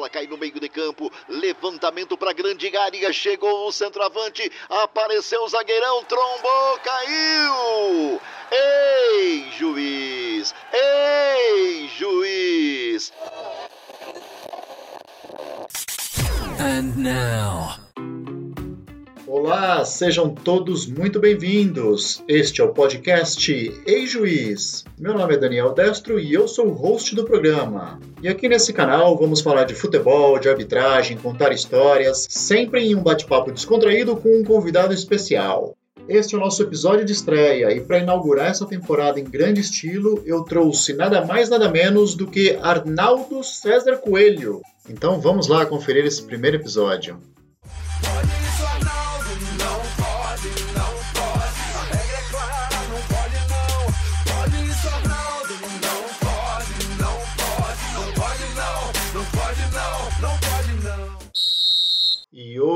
bola cai no meio de campo. Levantamento para grande área. Chegou o centroavante. Apareceu o zagueirão. Trombou, caiu. Ei, juiz! Ei, juiz! And now. Olá, sejam todos muito bem-vindos. Este é o podcast Ei Juiz. Meu nome é Daniel Destro e eu sou o host do programa. E aqui nesse canal vamos falar de futebol, de arbitragem, contar histórias, sempre em um bate-papo descontraído com um convidado especial. Este é o nosso episódio de estreia e para inaugurar essa temporada em grande estilo, eu trouxe nada mais nada menos do que Arnaldo César Coelho. Então vamos lá conferir esse primeiro episódio. E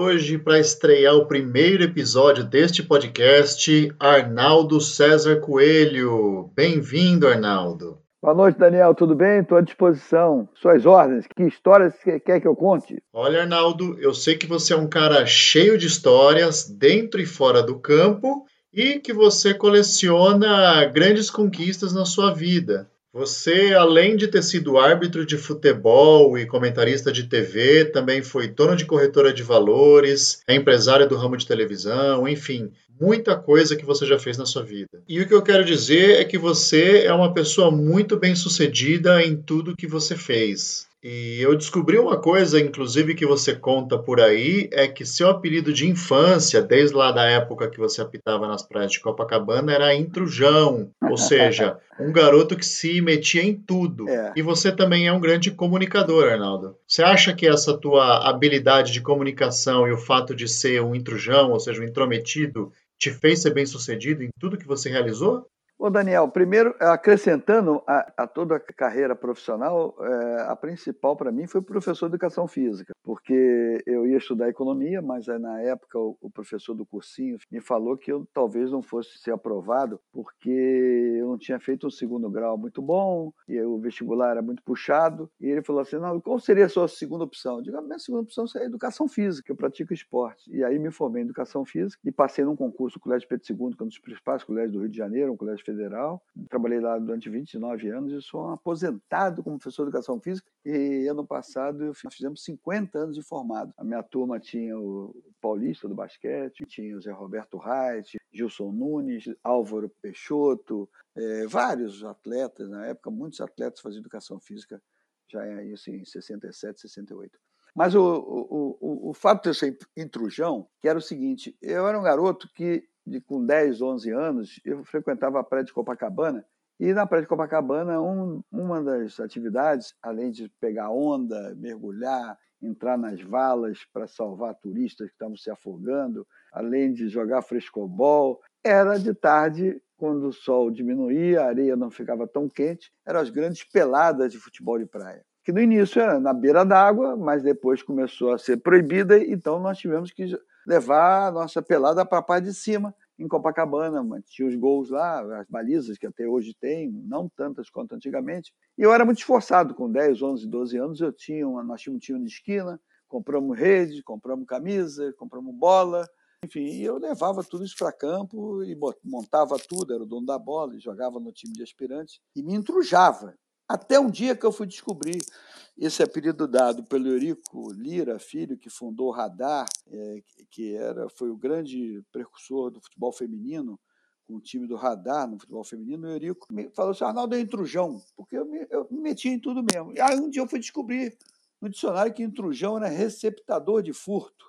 hoje, para estrear o primeiro episódio deste podcast, Arnaldo César Coelho. Bem-vindo, Arnaldo. Boa noite, Daniel. Tudo bem? Estou à disposição. Suas ordens. Que histórias você quer que eu conte? Olha, Arnaldo, eu sei que você é um cara cheio de histórias, dentro e fora do campo, e que você coleciona grandes conquistas na sua vida. Você, além de ter sido árbitro de futebol e comentarista de TV, também foi dono de corretora de valores, é empresário do ramo de televisão, enfim, muita coisa que você já fez na sua vida. E o que eu quero dizer é que você é uma pessoa muito bem sucedida em tudo que você fez. E eu descobri uma coisa, inclusive, que você conta por aí, é que seu apelido de infância, desde lá da época que você apitava nas praias de Copacabana, era intrujão, ou seja, um garoto que se metia em tudo. É. E você também é um grande comunicador, Arnaldo. Você acha que essa tua habilidade de comunicação e o fato de ser um intrujão, ou seja, um intrometido, te fez ser bem sucedido em tudo que você realizou? Ô Daniel, primeiro, acrescentando a, a toda a carreira profissional, é, a principal para mim foi professor de educação física, porque eu ia estudar economia, mas na época o, o, professor do cursinho me falou que eu talvez não fosse ser aprovado, porque eu não tinha feito um segundo grau muito bom, e o vestibular era muito puxado, e ele falou assim, não, qual seria a sua segunda opção? Eu digo, a minha segunda opção seria educação física, eu pratico esporte. E aí me formei em educação física e passei num concurso no Colégio Pedro II, que é um dos principais colégios do Rio de Janeiro, um colégio Federal. Trabalhei lá durante 29 anos e sou um aposentado como professor de educação física. E ano passado fizemos 50 anos de formado. A minha turma tinha o Paulista do basquete, tinha o Zé Roberto Reit, Gilson Nunes, Álvaro Peixoto, é, vários atletas. Na época, muitos atletas faziam educação física já isso em 67, 68. Mas o, o, o, o fato de eu ser intrujão, que era o seguinte, eu era um garoto que de, com 10, 11 anos, eu frequentava a praia de Copacabana. E na praia de Copacabana, um, uma das atividades, além de pegar onda, mergulhar, entrar nas valas para salvar turistas que estavam se afogando, além de jogar frescobol, era de tarde, quando o sol diminuía, a areia não ficava tão quente, eram as grandes peladas de futebol de praia. Que no início era na beira d'água, mas depois começou a ser proibida, então nós tivemos que levar a nossa pelada para a parte de cima, em Copacabana, tinha os gols lá, as balizas que até hoje tem, não tantas quanto antigamente. E eu era muito esforçado, com 10, 11, 12 anos, eu tinha uma, nós tínhamos um time de esquina, compramos rede, compramos camisa, compramos bola, enfim, eu levava tudo isso para campo e montava tudo, era o dono da bola, jogava no time de aspirantes e me entrujava. Até um dia que eu fui descobrir esse apelido dado pelo Eurico Lira, filho, que fundou o Radar, é, que era, foi o grande precursor do futebol feminino, com o time do Radar no futebol feminino, o Eurico me falou assim, Arnaldo é intrujão, porque eu me, eu me metia em tudo mesmo. E aí um dia eu fui descobrir no dicionário que intrujão era receptador de furto.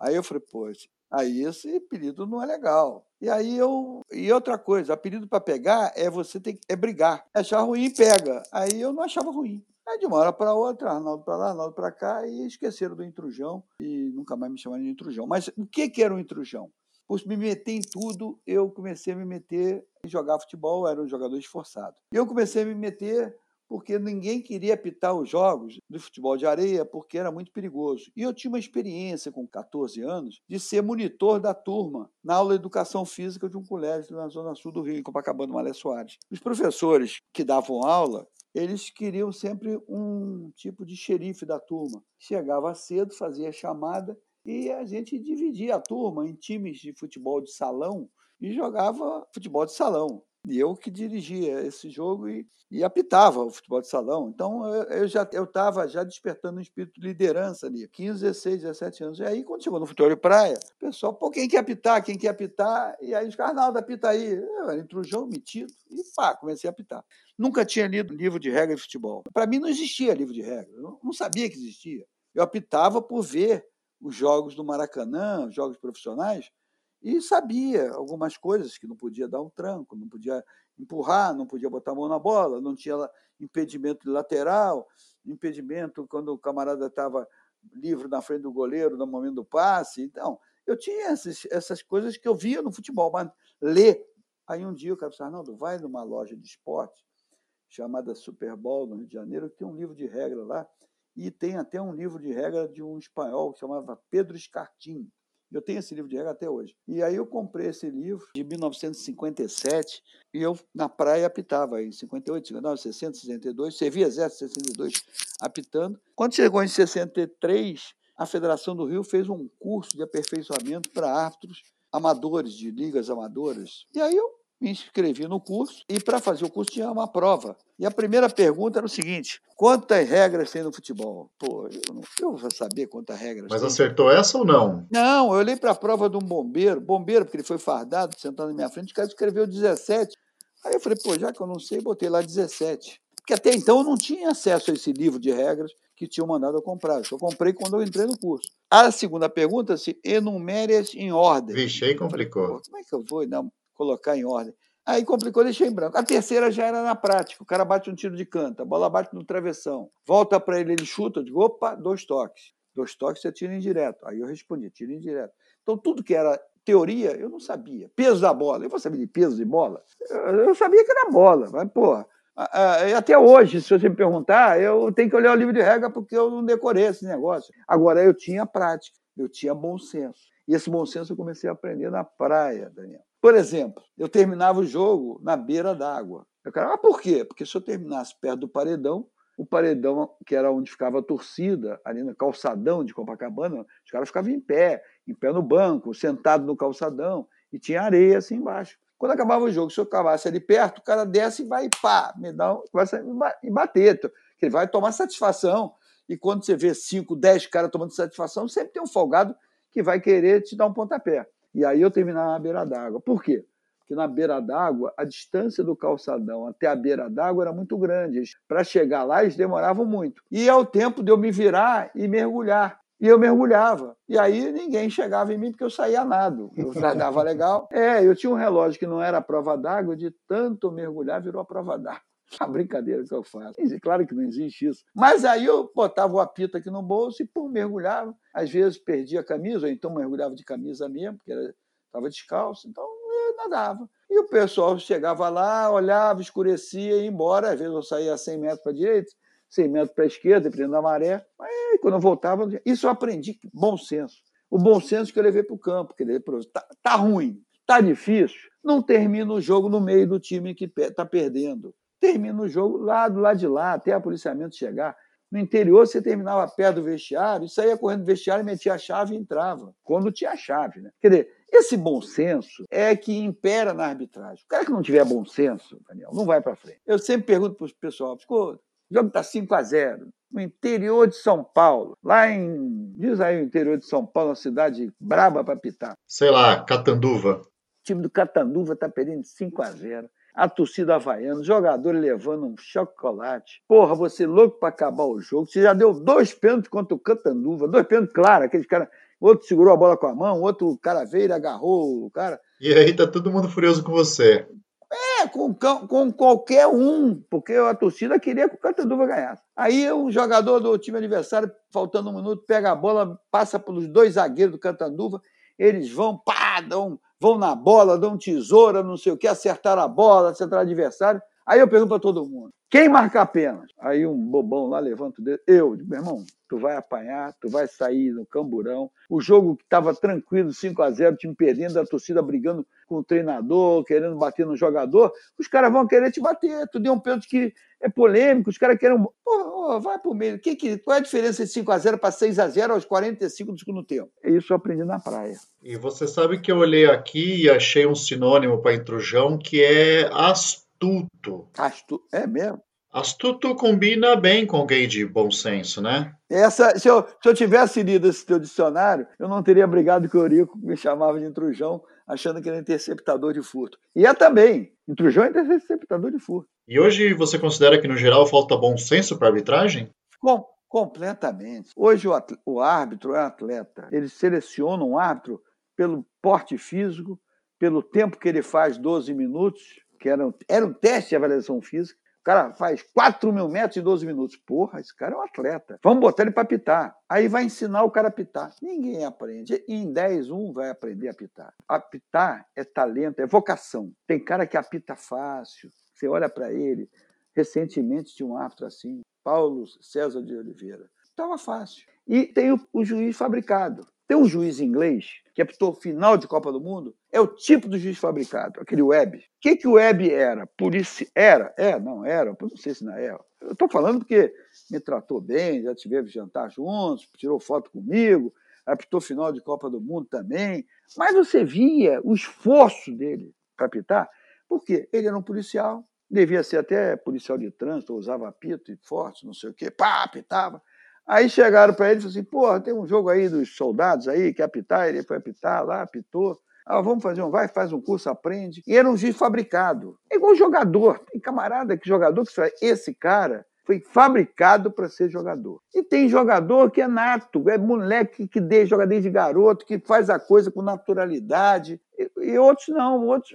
Aí eu falei, pô, aí esse apelido não é legal. E aí eu. E outra coisa, apelido para pegar é você ter é brigar. Achar ruim, pega. Aí eu não achava ruim. Aí de uma hora para outra, Arnaldo para lá, Arnaldo para cá, e esqueceram do intrujão e nunca mais me chamaram de intrujão. Mas o que, que era um intrujão? Por me meter em tudo, eu comecei a me meter em jogar futebol, era um jogador esforçado. E eu comecei a me meter porque ninguém queria apitar os jogos do futebol de areia porque era muito perigoso. E eu tinha uma experiência com 14 anos de ser monitor da turma na aula de educação física de um colégio na zona sul do Rio, em Copacabana, Malé Soares. Os professores que davam aula, eles queriam sempre um tipo de xerife da turma. Chegava cedo, fazia chamada e a gente dividia a turma em times de futebol de salão e jogava futebol de salão. E eu que dirigia esse jogo e, e apitava o futebol de salão. Então eu, eu já estava já despertando um espírito de liderança ali, 15, 16, 17 anos. E aí, quando chegou no futebol de praia, o pessoal, pô, quem quer apitar? Quem quer apitar? E aí os Arnaldo, apita aí. Eu era intrujão, metido, e pá, comecei a apitar. Nunca tinha lido livro de regra de futebol. Para mim não existia livro de regra. Eu não sabia que existia. Eu apitava por ver os jogos do Maracanã, os jogos profissionais, e sabia algumas coisas que não podia dar um tranco, não podia empurrar, não podia botar a mão na bola, não tinha impedimento lateral, impedimento quando o camarada estava livre na frente do goleiro no momento do passe. Então, eu tinha essas, essas coisas que eu via no futebol, mas ler. Aí um dia o cara disse, Arnaldo, vai numa loja de esporte chamada Super Bowl, no Rio de Janeiro, que tem um livro de regra lá, e tem até um livro de regra de um espanhol que chamava Pedro Escartin. Eu tenho esse livro de regra até hoje. E aí eu comprei esse livro de 1957 e eu na praia apitava em 58, 59, 60, 62, servia exército 62 apitando. Quando chegou em 63, a Federação do Rio fez um curso de aperfeiçoamento para árbitros amadores, de ligas amadoras. E aí eu me inscrevi no curso e para fazer o curso tinha uma prova. E a primeira pergunta era o seguinte: quantas regras tem no futebol? Pô, eu não eu vou saber quantas regras Mas tem. acertou essa ou não? Não, eu olhei para a prova de um bombeiro, bombeiro, porque ele foi fardado, sentado na minha frente, o cara escreveu 17. Aí eu falei, pô, já que eu não sei, botei lá 17. Porque até então eu não tinha acesso a esse livro de regras que tinham mandado eu comprar. Eu só comprei quando eu entrei no curso. A segunda pergunta se enumere-as em ordem. Vixe, aí complicou. Como é que eu vou não, colocar em ordem? Aí complicou, deixei em branco. A terceira já era na prática. O cara bate um tiro de canto, a bola bate no travessão. Volta para ele, ele chuta. Eu digo, opa, dois toques. Dois toques você tira indireto. Aí eu respondi, tira indireto. Então tudo que era teoria, eu não sabia. Peso da bola. Eu vou saber de peso de bola? Eu sabia que era bola, mas, porra. Até hoje, se você me perguntar, eu tenho que olhar o livro de regra porque eu não decorei esse negócio. Agora, eu tinha prática, eu tinha bom senso. E esse bom senso eu comecei a aprender na praia, Daniel. Por exemplo, eu terminava o jogo na beira d'água. Eu quero, ah, por quê? Porque se eu terminasse perto do paredão, o paredão, que era onde ficava a torcida, ali no calçadão de Copacabana, os caras ficavam em pé, em pé no banco, sentado no calçadão, e tinha areia assim embaixo. Quando acabava o jogo, se eu cavasse ali perto, o cara desce e vai, pá, me dá um, começa a bater. Ele vai tomar satisfação. E quando você vê 5, 10 caras tomando satisfação, sempre tem um folgado que vai querer te dar um pontapé. E aí eu terminava na beira d'água. Por quê? Porque na beira d'água, a distância do calçadão até a beira d'água era muito grande. Para chegar lá, eles demoravam muito. E é o tempo de eu me virar e mergulhar. E eu mergulhava. E aí ninguém chegava em mim porque eu saía nado. Eu nadava legal. É, eu tinha um relógio que não era a prova d'água, de tanto mergulhar, virou a prova d'água. A brincadeira que eu faço. Claro que não existe isso. Mas aí eu botava o apito aqui no bolso e, pum, mergulhava. Às vezes perdia a camisa, ou então mergulhava de camisa mesmo, porque estava descalço. Então eu nadava. E o pessoal chegava lá, olhava, escurecia e ia embora. Às vezes eu saía a 100 metros para a direita, 100 metros para a esquerda, dependendo da maré. Mas quando eu voltava, isso eu aprendi bom senso. O bom senso que eu levei para o campo. Que levei tá, tá ruim, tá difícil. Não termina o jogo no meio do time que está perdendo. Termina o jogo lá do lado de lá, até a policiamento chegar. No interior, você terminava perto do vestiário, saía correndo do vestiário, metia a chave e entrava. Quando tinha chave, né? Quer dizer, esse bom senso é que impera na arbitragem. O cara que não tiver bom senso, Daniel, não vai para frente. Eu sempre pergunto para o pessoal, o jogo está 5 a 0 no interior de São Paulo, lá em. Diz aí o interior de São Paulo, uma cidade braba para pitar. Sei lá, Catanduva. O time do Catanduva está perdendo 5 a 0 a torcida havaiana, os jogadores levando um chocolate. Porra, você louco para acabar o jogo. Você já deu dois pênaltis contra o Catanduva, dois pênaltis claros, aqueles cara. Outro segurou a bola com a mão, outro cara veio e agarrou o cara. E aí tá todo mundo furioso com você. É, com, com qualquer um, porque a torcida queria que o Catanduva ganhasse. Aí um jogador do time adversário, faltando um minuto, pega a bola, passa pelos dois zagueiros do Catanduva, eles vão, pá, dão, vão na bola, dão tesoura, não sei o que, acertar a bola, acertar o adversário. Aí eu pergunto para todo mundo: quem marca a pena? Aí um bobão lá levanta o dedo. Eu, meu irmão, tu vai apanhar, tu vai sair no camburão. O jogo que estava tranquilo, 5 a 0 time perdendo, a torcida brigando com o treinador, querendo bater no jogador, os caras vão querer te bater. Tu deu um pênalti que é polêmico, os caras querem. Pô, vai pro meio. Que, que, qual é a diferença de 5x0 para 6x0 aos 45 do segundo tempo? Isso eu aprendi na praia. E você sabe que eu olhei aqui e achei um sinônimo para intrujão que é astuto. Astuto, é mesmo? Astuto combina bem com alguém de bom senso, né? Essa, se, eu, se eu tivesse lido esse teu dicionário, eu não teria brigado que o Eurico me chamava de intrujão, achando que era interceptador de furto. E é também. Intrujão é interceptador de furto. E hoje você considera que, no geral, falta bom senso para arbitragem? Com, completamente. Hoje o, o árbitro é um atleta. Ele seleciona um árbitro pelo porte físico, pelo tempo que ele faz 12 minutos, que era, era um teste de avaliação física. O cara faz 4 mil metros em 12 minutos. Porra, esse cara é um atleta. Vamos botar ele para pitar. Aí vai ensinar o cara a pitar. Ninguém aprende. E em 10, um vai aprender a pitar. Apitar é talento, é vocação. Tem cara que apita fácil, você olha para ele, recentemente tinha um árbitro assim, Paulo César de Oliveira. Estava fácil. E tem o, o, juiz fabricado. Tem um juiz inglês que apitou final de Copa do Mundo, é o tipo do juiz fabricado, aquele web. O que, que o web era? Polícia. Era? É, não era, não sei se não é. Eu estou falando porque me tratou bem, já tivemos jantar juntos, tirou foto comigo, apitou final de Copa do Mundo também. Mas você via o esforço dele para apitar. Por quê? Ele era um policial, devia ser até policial de trânsito, usava apito e forte, não sei o quê, pá, apitava. Aí chegaram para ele e falaram assim: porra, tem um jogo aí dos soldados aí, quer apitar? Ele foi apitar lá, apitou. Ah, vamos fazer um, vai, faz um curso, aprende. E era um juiz fabricado. É igual jogador. Tem camarada que jogador que fala, esse cara foi fabricado para ser jogador. E tem jogador que é nato, é moleque que deixa, joga desde garoto, que faz a coisa com naturalidade. E, e outros não, outros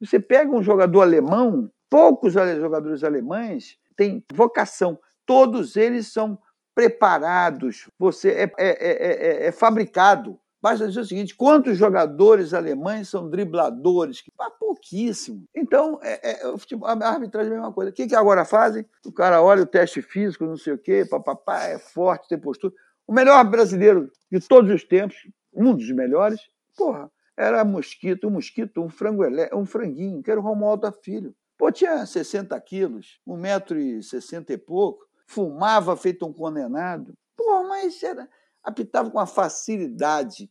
você pega um jogador alemão, poucos jogadores alemães têm vocação, todos eles são preparados, você é, é, é, é fabricado. Basta dizer o seguinte: quantos jogadores alemães são dribladores? Ah, pouquíssimo. Então, é, é, a arbitragem é a mesma coisa. O que, que agora fazem? O cara olha o teste físico, não sei o quê, papapá, é forte, tem postura. O melhor brasileiro de todos os tempos, um dos melhores, porra, era mosquito, um mosquito, um frango um franguinho, que era o Romualdo Filho. Pô, tinha 60 quilos, 1,60m e pouco, fumava feito um condenado. Pô, mas era, apitava com uma facilidade,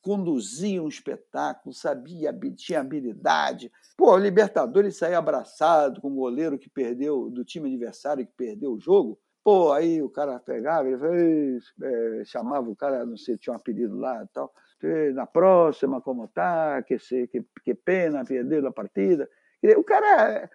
conduzia um espetáculo, sabia, tinha habilidade. Pô, o Libertadores saía abraçado com o goleiro que perdeu, do time adversário que perdeu o jogo. Pô, aí o cara pegava, ele é, chamava o cara, não sei, tinha um apelido lá e tal na próxima, como tá, que, que, que pena perder a partida. O cara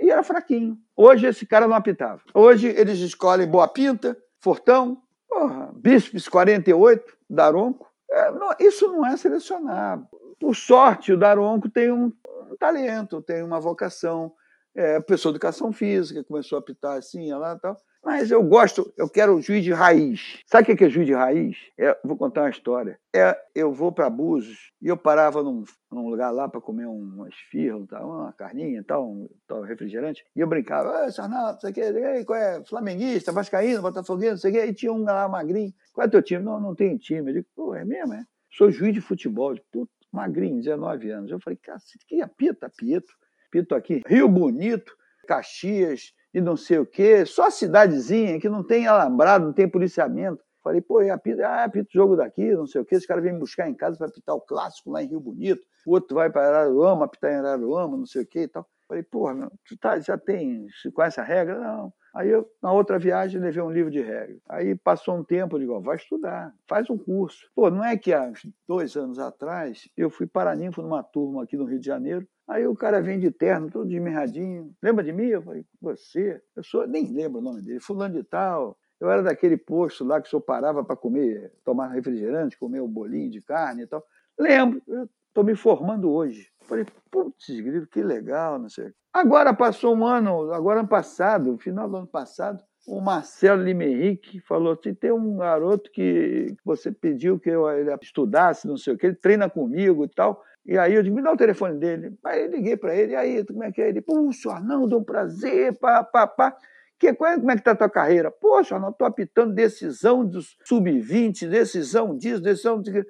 e era fraquinho. Hoje esse cara não apitava. Hoje eles escolhem Boa Pinta, Fortão, porra, Bispes 48, Daronco. É, não, isso não é selecionar. Por sorte, o Daronco tem um, um talento, tem uma vocação. É, pessoa de educação física, começou a apitar assim, lá e tal. Mas eu gosto, eu quero juiz de raiz. Sabe o que é juiz de raiz? É, vou contar uma história. É, eu vou para Búzios e eu parava num, num lugar lá para comer uma esfirra, uma carninha e tal, um tal refrigerante, e eu brincava, não sei o que, qual é? Flamenguista, Vascaíno, Botafoguense, não sei e tinha um lá magrinho. Qual é teu time? Não, não tem time. Eu digo, pô, é mesmo, é? Sou juiz de futebol, puto, magrinho, 19 anos. Eu falei, cacete, que apita, Pito? Pito aqui, Rio Bonito, Caxias, e não sei o quê, só cidadezinha que não tem alambrado, não tem policiamento. Falei, pô, apita, ah, apita o jogo daqui, não sei o quê. Esse cara vem me buscar em casa para apitar o clássico lá em Rio Bonito. O outro vai para Araruama, apitar em Araruama, não sei o quê e tal. Falei, porra, meu, tu tá, já tem, conhece a regra? Não. Aí eu, na outra viagem, levei um livro de regra. Aí passou um tempo, eu digo, ó, vai estudar, faz um curso. Pô, não é que há dois anos atrás eu fui paraninfo numa turma aqui no Rio de Janeiro, Aí o cara vem de terno, todo desmirradinho. Lembra de mim? Eu falei, você? Eu sou, nem lembro o nome dele, fulano de tal. Eu era daquele posto lá que o senhor parava para comer, tomar refrigerante, comer o um bolinho de carne e tal. Lembro, estou me formando hoje. Falei, putz, grito, que legal, não sei. Agora passou um ano, agora ano passado, final do ano passado, o Marcelo Limerick falou assim: tem um garoto que você pediu que eu estudasse, não sei o que, ele treina comigo e tal. E aí eu digo, me dá o telefone dele. Aí eu liguei para ele, e aí, como é que é? Ele, puxa, Arnaldo, é um prazer, pá, pá, pá. Que, como é que está a tua carreira? Poxa, Arnaldo, estou apitando decisão dos sub-20, decisão disso, decisão disso.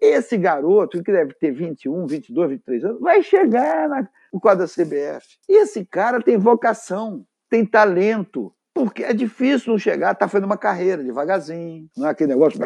Esse garoto, que deve ter 21, 22, 23 anos, vai chegar na, no quadro da CBF. E esse cara tem vocação. tem talento. Porque é difícil não chegar, tá fazendo uma carreira devagarzinho, não é aquele negócio,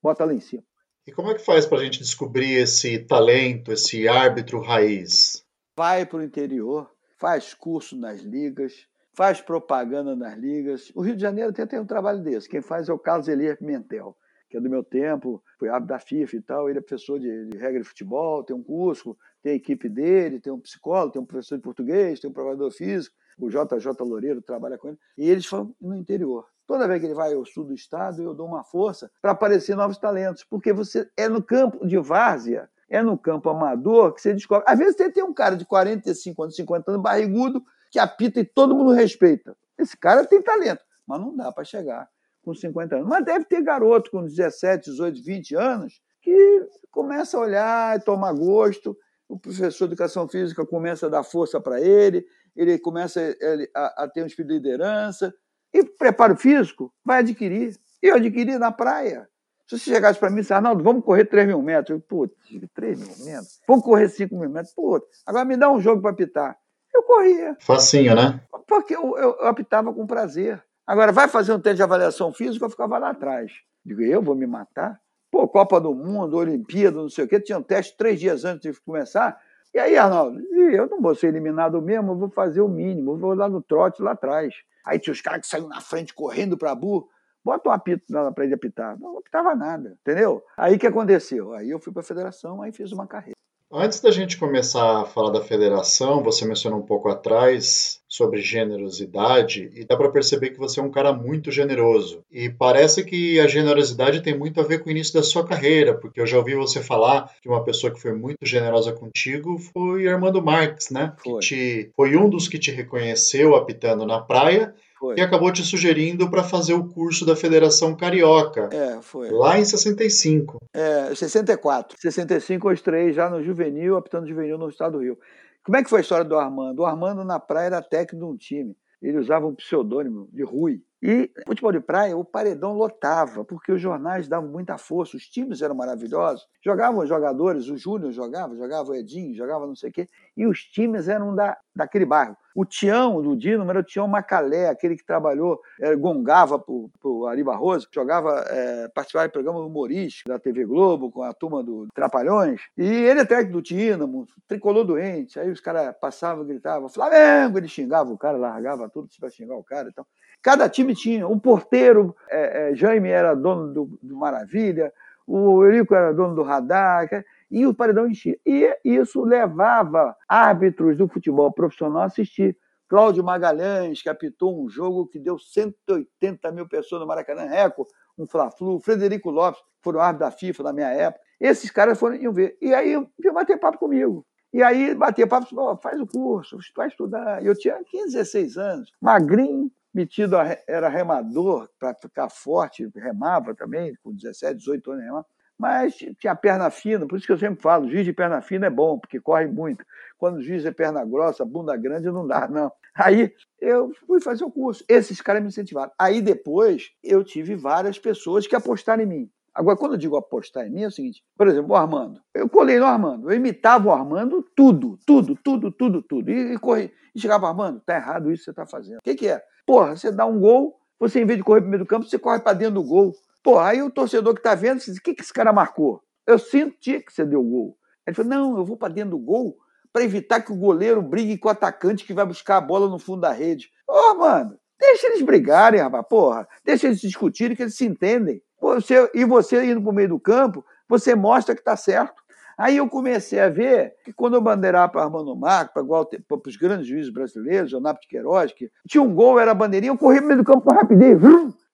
bota lá em cima. E como é que faz para a gente descobrir esse talento, esse árbitro raiz? Vai para o interior, faz curso nas ligas, faz propaganda nas ligas. O Rio de Janeiro até tem um trabalho desse. Quem faz é o Carlos Elias Pimentel, que é do meu tempo, foi árbitro da FIFA e tal. Ele é professor de, de regra de futebol, tem um curso, tem a equipe dele, tem um psicólogo, tem um professor de português, tem um provedor físico o JJ Loureiro trabalha com ele, e eles foram no interior. Toda vez que ele vai ao sul do estado, eu dou uma força para aparecer novos talentos, porque você é no campo de várzea, é no campo amador que você descobre. Às vezes você tem um cara de 45 anos, 50 anos, barrigudo, que apita e todo mundo respeita. Esse cara tem talento, mas não dá para chegar com 50 anos. Mas deve ter garoto com 17, 18, 20 anos que começa a olhar e tomar gosto. O professor de educação física começa a dar força para ele, ele começa a, a ter um espírito de liderança. E preparo físico vai adquirir. E eu adquiri na praia. Se você chegasse para mim e disse, Arnaldo, vamos correr 3 mil metros. Eu, putz, 3 mil metros? Vamos correr 5 mil metros? Putz, agora me dá um jogo para apitar. Eu corria. Facinho, né? Porque eu, eu, eu apitava com prazer. Agora, vai fazer um teste de avaliação física, eu ficava lá atrás. Digo, eu vou me matar? Pô, Copa do Mundo, Olimpíada, não sei o quê, tinha um teste três dias antes de começar. E aí, Arnaldo, eu não vou ser eliminado mesmo, eu vou fazer o mínimo, vou lá no trote lá atrás. Aí tinha os caras que saíram na frente correndo para Bu, bota um apito para ele apitar. Não apitava nada, entendeu? Aí o que aconteceu? Aí eu fui para a federação, aí fiz uma carreira. Antes da gente começar a falar da federação, você mencionou um pouco atrás sobre generosidade e dá para perceber que você é um cara muito generoso. E parece que a generosidade tem muito a ver com o início da sua carreira, porque eu já ouvi você falar que uma pessoa que foi muito generosa contigo foi Armando Marques, né? Foi. Que te, foi um dos que te reconheceu apitando na praia Foi. e acabou te sugerindo para fazer o curso da Federação Carioca. É, foi. Lá em 65. É, 64. 65 eu estreiei já no juvenil, apitando juvenil no estado do Rio. Como é que foi a história do Armando? O Armando na praia era técnico de um time. Ele usava um pseudônimo de Rui. E futebol de praia, o paredão lotava, porque os jornais davam muita força, os times eram maravilhosos. Jogavam os jogadores, o Júnior jogava, jogava o Edinho, jogava não sei o quê, e os times eram da, daquele bairro. O Tião, do Dino, era o Tião Macalé, aquele que trabalhou, eh, gongava para o Ari Barroso, jogava, eh, participava de programa humorístico da TV Globo, com a turma do Trapalhões. E ele é técnico do Dínamo, tricolor doente. Aí os caras passavam, gritavam, Flamengo! Ele xingava o cara, largava tudo para xingar o cara e tal. Cada time tinha. O porteiro, é, é, Jaime era dono do, do Maravilha, o Eurico era dono do Radar, e o paredão enchia. E isso levava árbitros do futebol profissional a assistir. Cláudio Magalhães, que apitou um jogo que deu 180 mil pessoas no Maracanã Reco, um Fla-Flu, Frederico Lopes, que foram árbitros da FIFA na minha época. Esses caras foram iam ver. E aí iam bater papo comigo. E aí bater papo, oh, faz o curso, vai estudar. Eu tinha 15, 16 anos, magrinho, metido a, era remador para ficar forte, remava também, com 17, 18 anos remava, mas tinha perna fina, por isso que eu sempre falo, juiz de perna fina é bom, porque corre muito. Quando o juiz é perna grossa, bunda grande, não dá, não. Aí eu fui fazer o curso. Esses caras me incentivaram. Aí depois eu tive várias pessoas que apostaram em mim. Agora, quando eu digo apostar em mim, é o seguinte: por exemplo, o Armando. Eu colei no Armando, eu imitava o Armando tudo, tudo, tudo, tudo, tudo. E, e corri. E chegava, Armando, tá errado isso que você está fazendo. O que, que é? Porra, você dá um gol, você em vez de correr para o meio do campo, você corre para dentro do gol. Porra, aí o torcedor que está vendo, diz, o que, que esse cara marcou? Eu senti que você deu gol. Ele falou, não, eu vou para dentro do gol para evitar que o goleiro brigue com o atacante que vai buscar a bola no fundo da rede. Ô, oh, mano, deixa eles brigarem, rapaz, porra. Deixa eles discutirem que eles se entendem. Você, e você indo para o meio do campo, você mostra que está certo. Aí eu comecei a ver que quando eu bandeirava para Armando Marco, para os grandes juízes brasileiros, Leonardo de Queiroz, que tinha um gol, era bandeirinha, eu corria no meio do campo com rapidez.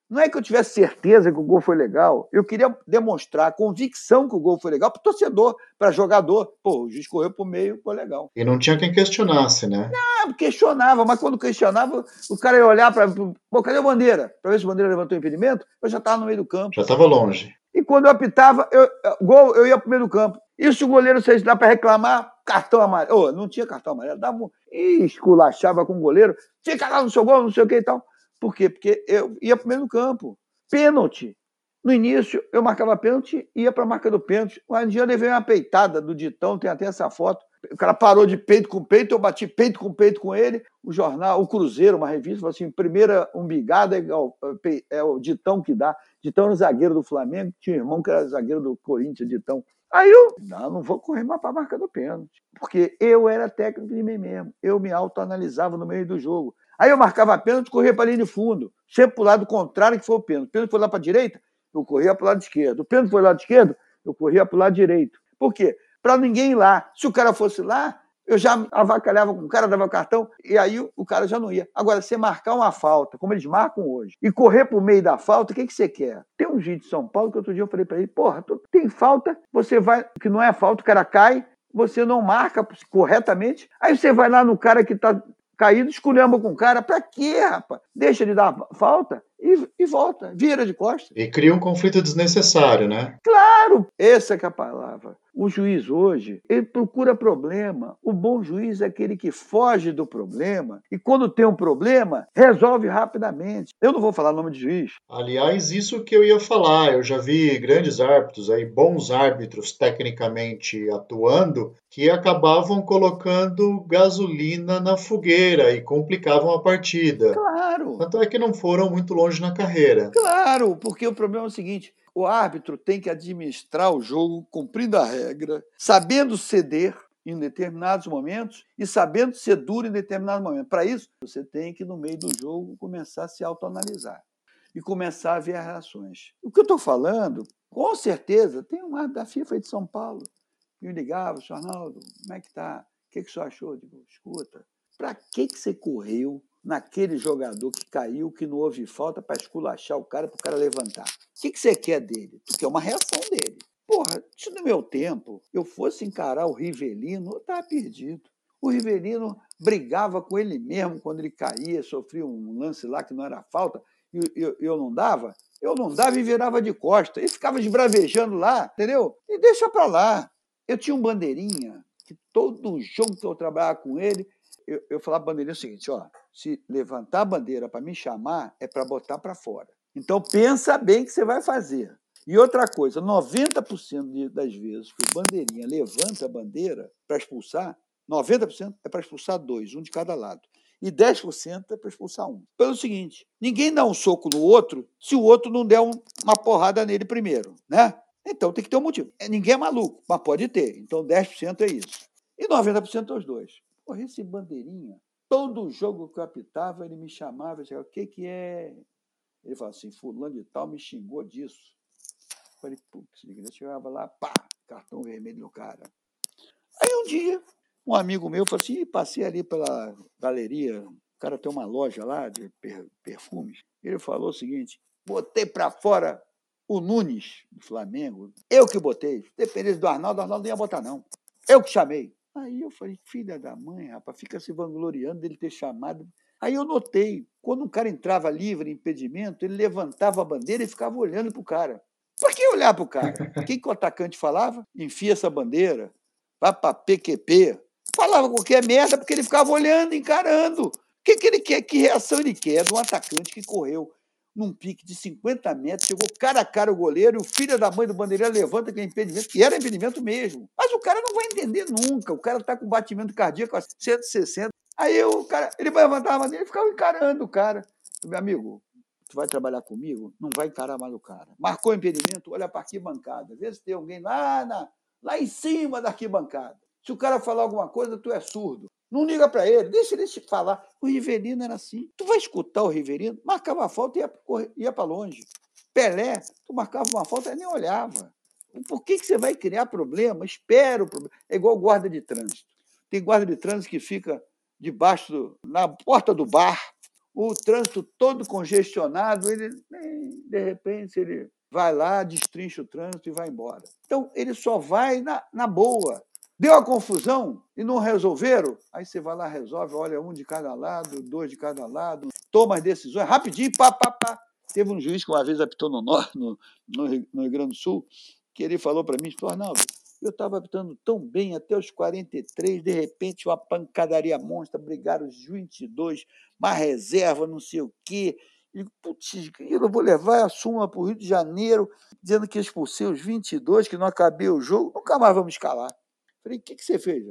Não é que eu tivesse certeza que o gol foi legal, eu queria demonstrar a convicção que o gol foi legal para o torcedor, para jogador. Pô, o juiz correu para o meio, foi legal. E não tinha quem questionasse, né? Não, questionava, mas quando questionava, o cara ia olhar para. Pô, cadê a bandeira? Para ver se a bandeira levantou o impedimento, eu já estava no meio do campo. Já estava longe. E quando eu apitava, eu, gol, eu ia para o meio do campo. E se o goleiro saísse lá para reclamar, cartão amarelo. Oh, não tinha cartão amarelo, dava um... e esculachava com o goleiro, fica lá no seu gol, não sei o que e tal. Por quê? Porque eu ia para o meio do campo. Pênalti. No início, eu marcava pênalti ia para a marca do pênalti. Um dia eu levei uma peitada do Ditão, tem até essa foto. O cara parou de peito com peito, eu bati peito com peito com ele. O jornal, o Cruzeiro, uma revista, falou assim: primeira umbigada é, é o Ditão que dá. Ditão era zagueiro do Flamengo, tinha um irmão que era zagueiro do Corinthians, Ditão. Aí eu, não, não vou correr mais para a marca do pênalti, porque eu era técnico de mim mesmo. Eu me autoanalisava no meio do jogo. Aí eu marcava pênalti, corria para a linha de fundo, sempre para o lado contrário que foi o pênalti. O pênalti foi lá para a direita, eu corria para o lado esquerdo. O pênalti foi lá lado esquerdo, eu corria para o lado direito. Por quê? Para ninguém ir lá. Se o cara fosse lá, eu já avacalhava com o cara, dava cartão, e aí o cara já não ia. Agora, você marcar uma falta, como eles marcam hoje, e correr para o meio da falta, o que, que você quer? Tem um juiz de São Paulo que outro dia eu falei para ele: porra, tem falta, você vai, que não é falta, o cara cai, você não marca corretamente, aí você vai lá no cara que está caído, esculhamba com o cara. Pra quê, rapaz? Deixa de dar falta e, e, volta, vira de costas. E cria um conflito desnecessário, né? Claro, essa é, a palavra. O juiz hoje, ele procura problema. O bom juiz é aquele que foge do problema e quando tem um problema, resolve rapidamente. Eu não vou falar nome de juiz. Aliás, isso que eu ia falar, eu já vi grandes árbitros aí, bons árbitros tecnicamente atuando, que acabavam colocando gasolina na fogueira e complicavam a partida. Claro. Tanto é que não foram muito longe na carreira. Claro, porque o problema é o seguinte: o árbitro tem que administrar o jogo cumprindo a regra, sabendo ceder em determinados momentos e sabendo ser duro em determinados momentos. Para isso, você tem que, no meio do jogo, começar a se autoanalisar e começar a ver as reações. O que eu estou falando, com certeza, tem um árbitro da FIFA de São Paulo que me ligava, senhor Arnaldo, como é que está? O que, que o senhor achou? Eu digo, escuta, para que, que você correu naquele jogador que caiu, que não houve falta para esculachar o cara, para o cara levantar. O que, que você quer dele? Porque é uma reação dele. Porra, se no meu tempo eu fosse encarar o Rivelino, eu estava perdido. O Rivelino brigava com ele mesmo quando ele caía, sofria um lance lá que não era falta, e eu, eu, não dava. Eu não dava e virava de costa. E ficava esbravejando lá, entendeu? E deixa para lá. Eu tinha um bandeirinha, que todo jogo que eu trabalhava com ele, eu, eu falava bandeirinha o seguinte: ó, se levantar a bandeira para me chamar, é para botar para fora. Então pensa bem o que você vai fazer. E outra coisa, 90% das vezes que o bandeirinha levanta a bandeira para expulsar, 90% é para expulsar dois, um de cada lado. E 10% é para expulsar um. Pelo seguinte, ninguém dá um soco no outro se o outro não der um, uma porrada nele primeiro, né? Então tem que ter um motivo. É, ninguém é maluco, mas pode ter. Então 10% é isso. E 90% é os dois. Porra, esse bandeirinha Todo jogo que eu apitava, ele me chamava, dizia, o que que é? Ele falava assim, fulano de tal me xingou disso. Eu falei, putz, eu chegava lá, pá, cartão vermelho no cara. Aí um dia, um amigo meu falou assim, passei ali pela galeria, o cara tem uma loja lá de perfumes. Ele falou o seguinte, botei para fora o Nunes, do Flamengo. Eu que botei. Dependesse do Arnaldo, o Arnaldo não ia botar, não. Eu que chamei. Aí eu falei, filha da mãe, rapaz, fica se vangloriando dele ter chamado. Aí eu notei, quando um cara entrava livre, impedimento, ele levantava a bandeira e ficava olhando para o cara. Por que olhar para o cara? O que, que o atacante falava? Enfia essa bandeira, vá para PQP. Falava qualquer merda porque ele ficava olhando, encarando. O que, que ele quer? Que reação ele quer de um atacante que correu num pique de 50 metros, chegou cara a cara o goleiro, e o filho da mãe do bandeirinha levanta aquele impedimento, que era impedimento mesmo. Mas o cara não vai entender nunca. O cara está com batimento cardíaco a 160. Aí o cara, ele vai levantar a bandeira e ficava encarando o cara. Meu amigo, tu vai trabalhar comigo? Não vai encarar mais o cara. Marcou impedimento, olha para arquibancada. Vê se tem alguém lá, na, lá em cima da arquibancada. Se o cara falar alguma coisa, tu é surdo. Não liga para ele, deixa ele te falar. O Riverino era assim. Tu vai escutar o Riverino, marcava uma falta e ia, ia para longe. Pelé, tu marcava uma falta e nem olhava. Por que, que você vai criar problema? Espera o problema. É igual guarda de trânsito. Tem guarda de trânsito que fica debaixo, do, na porta do bar, o trânsito todo congestionado, ele, de repente, ele vai lá, destrincha o trânsito e vai embora. Então, ele só vai na, na boa. Deu a confusão e não resolveram? Aí você vai lá, resolve, olha, um de cada lado, dois de cada lado, toma as decisões, rapidinho, pá, pá, pá. Teve um juiz que uma vez apitou no, no, no, Rio Grande do Sul, que ele falou para mim, Arnaldo, eu estava apitando tão bem até os 43, de repente uma pancadaria monstra, brigaram os 22, uma reserva, não sei o quê. E, putz, eu vou levar a suma para o Rio de Janeiro, dizendo que expulsei os 22, que não acabei o jogo, nunca mais vamos escalar. Falei, o que, que você fez?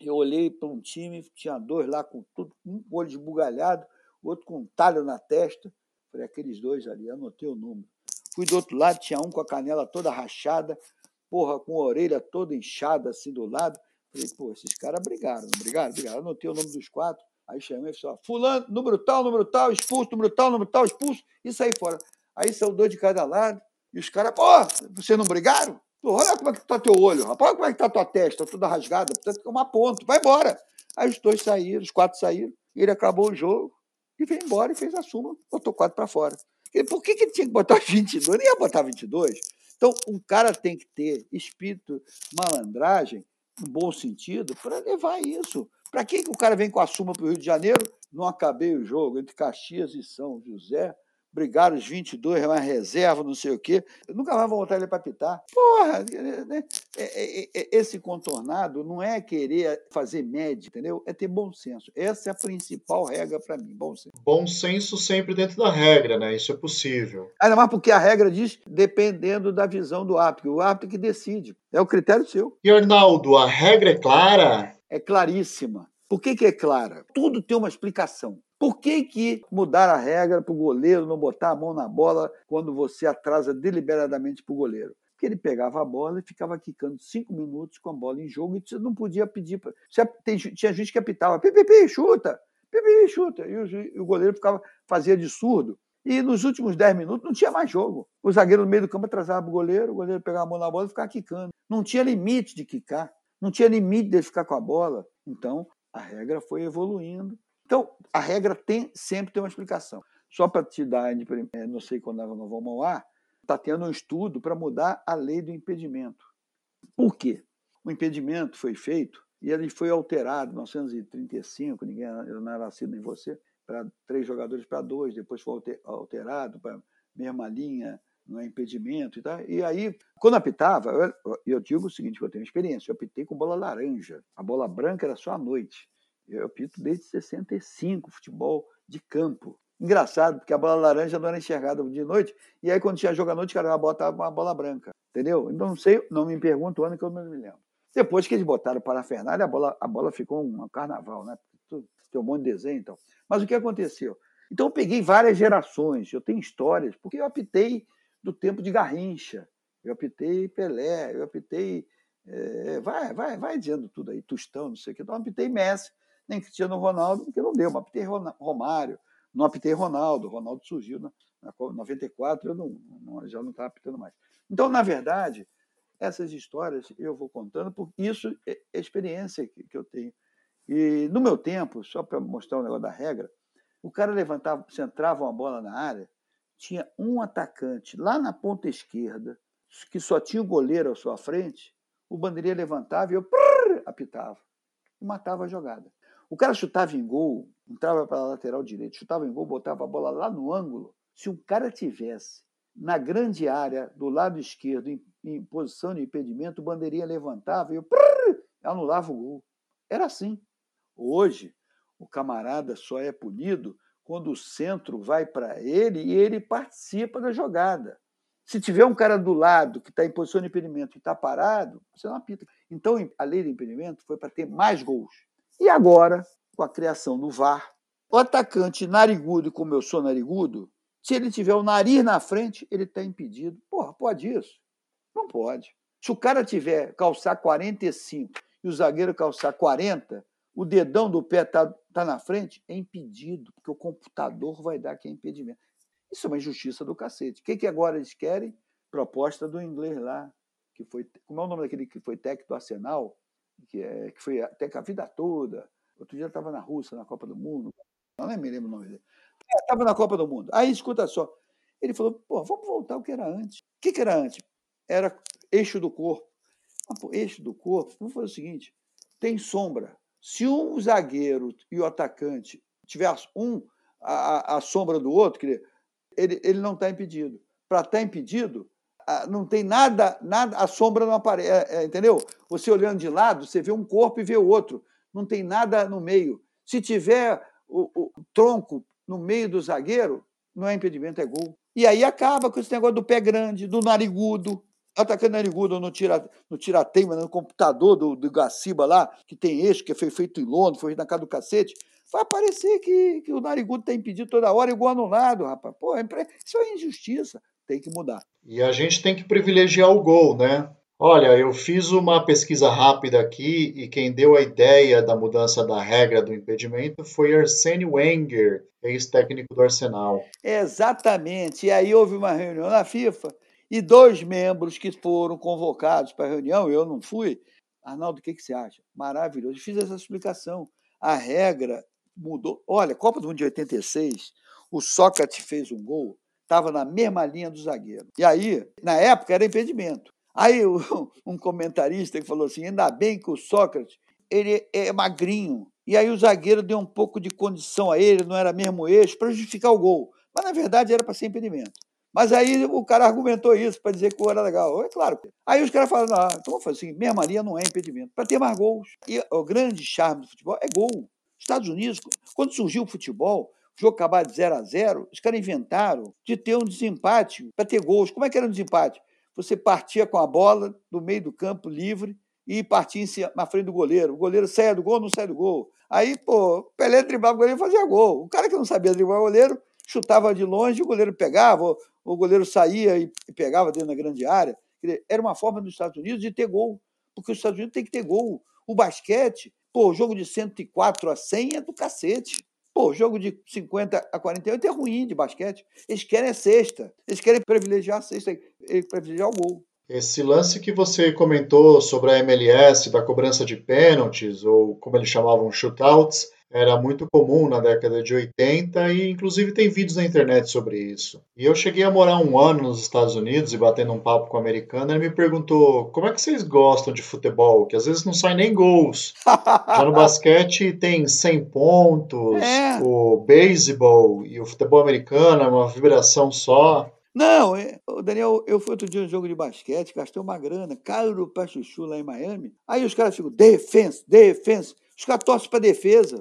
eu olhei para um time, tinha dois lá com tudo, um olho esbugalhado, outro com um talho na testa. Falei, aqueles dois ali, anotei o número. Fui do outro lado, tinha um com a canela toda rachada, porra, com a orelha toda inchada assim do lado. Falei, pô, esses caras brigaram, não brigaram? Brigaram. Anotei o nome dos quatro. Aí chamei e falei, fulano, número tal, número tal, expulso, número tal, número tal, expulso, e saí fora. Aí saiu dois de cada lado, e os caras, pô, vocês não brigaram? Olha como é que está teu olho, rapaz, olha como é que está tua testa, toda rasgada, precisa ficar uma ponta, vai embora. Aí os dois saíram, os quatro saíram, ele acabou o jogo e veio embora e fez a suma, botou quatro para fora. E por que, que ele tinha que botar 22? Não ia botar 22. Então, um cara tem que ter espírito, malandragem, no bom sentido, para levar isso. Para que, que o cara vem com a suma para o Rio de Janeiro? Não acabei o jogo entre Caxias e São José brigaram os 22, mais reserva, não sei o quê. Eu nunca mais vou voltar ele para pitar. Porra, né? É, é, é, esse contornado não é querer fazer média, entendeu? É ter bom senso. Essa é a principal regra para mim, bom senso. Bom senso sempre dentro da regra, né? Isso é possível. Ainda mais porque a regra diz dependendo da visão do árbitro. O árbitro que decide. É o critério seu. E, Arnaldo, a regra é clara? É claríssima. Por que, que é clara? Tudo tem uma explicação. Por que, que mudar a regra para o goleiro não botar a mão na bola quando você atrasa deliberadamente para o goleiro? Porque ele pegava a bola e ficava quicando cinco minutos com a bola em jogo e você não podia pedir. Pra... tinha gente que apitava, pipipi, chuta, pipipi, chuta. E o, e o goleiro ficava, fazia de surdo. E nos últimos dez minutos não tinha mais jogo. O zagueiro no meio do campo atrasava o goleiro, o goleiro pegava a mão na bola e ficava quicando. Não tinha limite de quicar, não tinha limite de ficar com a bola. Então, a regra foi evoluindo então, a regra tem sempre tem uma explicação. Só para te dar, é, não sei quando nós vamos ar, está tendo um estudo para mudar a lei do impedimento. Por quê? O impedimento foi feito e ele foi alterado em 1935, ninguém não era nascido nem você, para três jogadores para dois, depois foi alterado para mesma linha, não é impedimento e tal. E aí, quando apitava, eu, eu digo o seguinte, eu tenho experiência, eu apitei com bola laranja, a bola branca era só à noite. Eu apito desde 65 futebol de campo. Engraçado, porque a bola laranja não era enxergada de noite, e aí quando tinha jogo à noite, cara, botava uma bola branca. Entendeu? Então não sei, não me pergunto o ano que eu não me lembro. Depois que eles botaram para a Fernalha, a bola, a bola ficou um carnaval, né? Tem um monte de desenho então. Mas o que aconteceu? Então eu peguei várias gerações, eu tenho histórias, porque eu apitei do tempo de Garrincha, eu apitei Pelé, eu apitei. É, vai, vai, vai dizendo tudo aí, Tostão, não sei o que. Então eu apitei Messi nem Cristiano Ronaldo, porque não deu. Mas apitei Romário, não apitei Ronaldo. Ronaldo surgiu na, na 94, eu não, não, já não estava apitando mais. Então, na verdade, essas histórias eu vou contando, porque isso é experiência que, que eu tenho. E no meu tempo, só para mostrar o negócio da regra, o cara levantava, centrava uma bola na área, tinha um atacante lá na ponta esquerda, que só tinha o goleiro à sua frente, o bandeirinha levantava e eu prrr, apitava e matava a jogada. O cara chutava em gol, entrava para a lateral direita, chutava em gol, botava a bola lá no ângulo. Se o cara tivesse na grande área do lado esquerdo, em, em posição de impedimento, o bandeirinha levantava e eu prrr, anulava o gol. Era assim. Hoje, o camarada só é punido quando o centro vai para ele e ele participa da jogada. Se tiver um cara do lado que está em posição de impedimento e está parado, você não apita. Então, a lei do impedimento foi para ter mais gols. E agora, com a criação do VAR, o atacante narigudo, como eu sou narigudo, se ele tiver o nariz na frente, ele está impedido. Porra, pode isso? Não pode. Se o cara tiver calçar 45 e o zagueiro calçar 40, o dedão do pé está tá na frente, é impedido, porque o computador vai dar que é impedimento. Isso é uma injustiça do cacete. O que, que agora eles querem? Proposta do inglês lá, que foi. Como é o nome daquele que foi técnico do Arsenal? Que, é, que foi até a vida toda. Outro dia estava na Rússia, na Copa do Mundo. Não me lembro o nome dele. Estava é, na Copa do Mundo. Aí, escuta só. Ele falou, pô, vamos voltar ao que era antes. O que, que era antes? Era eixo do corpo. Ah, pô, eixo do corpo, vamos fazer o seguinte: tem sombra. Se um zagueiro e o atacante tiver um a, a sombra do outro, ele, ele não está impedido. Para estar tá impedido, não tem nada, nada, a sombra não aparece, é, é, entendeu? Você olhando de lado, você vê um corpo e vê o outro, não tem nada no meio. Se tiver o, o tronco no meio do zagueiro, não é impedimento, é gol. E aí acaba com esse negócio do pé grande, do narigudo. atacando narigudo no, tira, no tirateima, no computador do, do Gaciba lá, que tem eixo, que foi feito em Londres, foi na casa do cacete, vai aparecer que, que o narigudo está impedido toda hora gol anulado, rapaz. Pô, é isso é injustiça, tem que mudar. E a gente tem que privilegiar o gol, né? Olha, eu fiz uma pesquisa rápida aqui e quem deu a ideia da mudança da regra do impedimento foi Arsene Wenger, ex-técnico do Arsenal. Exatamente. E aí houve uma reunião na FIFA e dois membros que foram convocados para a reunião, eu não fui. Arnaldo, o que, que você acha? Maravilhoso. Eu fiz essa explicação. A regra mudou. Olha, Copa do Mundo de 86, o Sócrates fez um gol, estava na mesma linha do zagueiro. E aí, na época, era impedimento. Aí um comentarista que falou assim: ainda bem que o Sócrates ele é magrinho. E aí o zagueiro deu um pouco de condição a ele, não era mesmo eixo, para justificar o gol. Mas na verdade era para ser impedimento. Mas aí o cara argumentou isso para dizer que o era legal. É claro. Aí os caras falaram: ah, então vamos assim, mesma linha não é impedimento. Para ter mais gols. E o grande charme do futebol é gol. Estados Unidos, quando surgiu o futebol, o jogo acabar de 0 a 0 os caras inventaram de ter um desempate para ter gols. Como é que era um desempate? você partia com a bola do meio do campo livre e partia na frente do goleiro. O goleiro saia do gol, não sai do gol. Aí, pô, Pelé driblava o goleiro e fazia gol. O cara que não sabia driblar o goleiro chutava de longe, o goleiro pegava, o goleiro saía e pegava dentro da grande área. Era uma forma dos Estados Unidos de ter gol, porque os Estados Unidos tem que ter gol. O basquete, pô, o jogo de 104 a 100 é do cacete. Pô, jogo de 50 a 48 é ruim de basquete. Eles querem a sexta. Eles querem privilegiar a sexta, privilegiar o gol. Esse lance que você comentou sobre a MLS, da cobrança de pênaltis, ou como eles chamavam, shootouts, era muito comum na década de 80 e inclusive tem vídeos na internet sobre isso. E eu cheguei a morar um ano nos Estados Unidos e batendo um papo com o americano, ele me perguntou como é que vocês gostam de futebol, que às vezes não sai nem gols. Já no basquete tem 100 pontos, é. o beisebol e o futebol americano é uma vibração só. Não, é, Daniel, eu fui outro dia no jogo de basquete, gastei uma grana, caro pra chuchu lá em Miami. Aí os caras ficam, defense, defense. Os caras torcem pra defesa.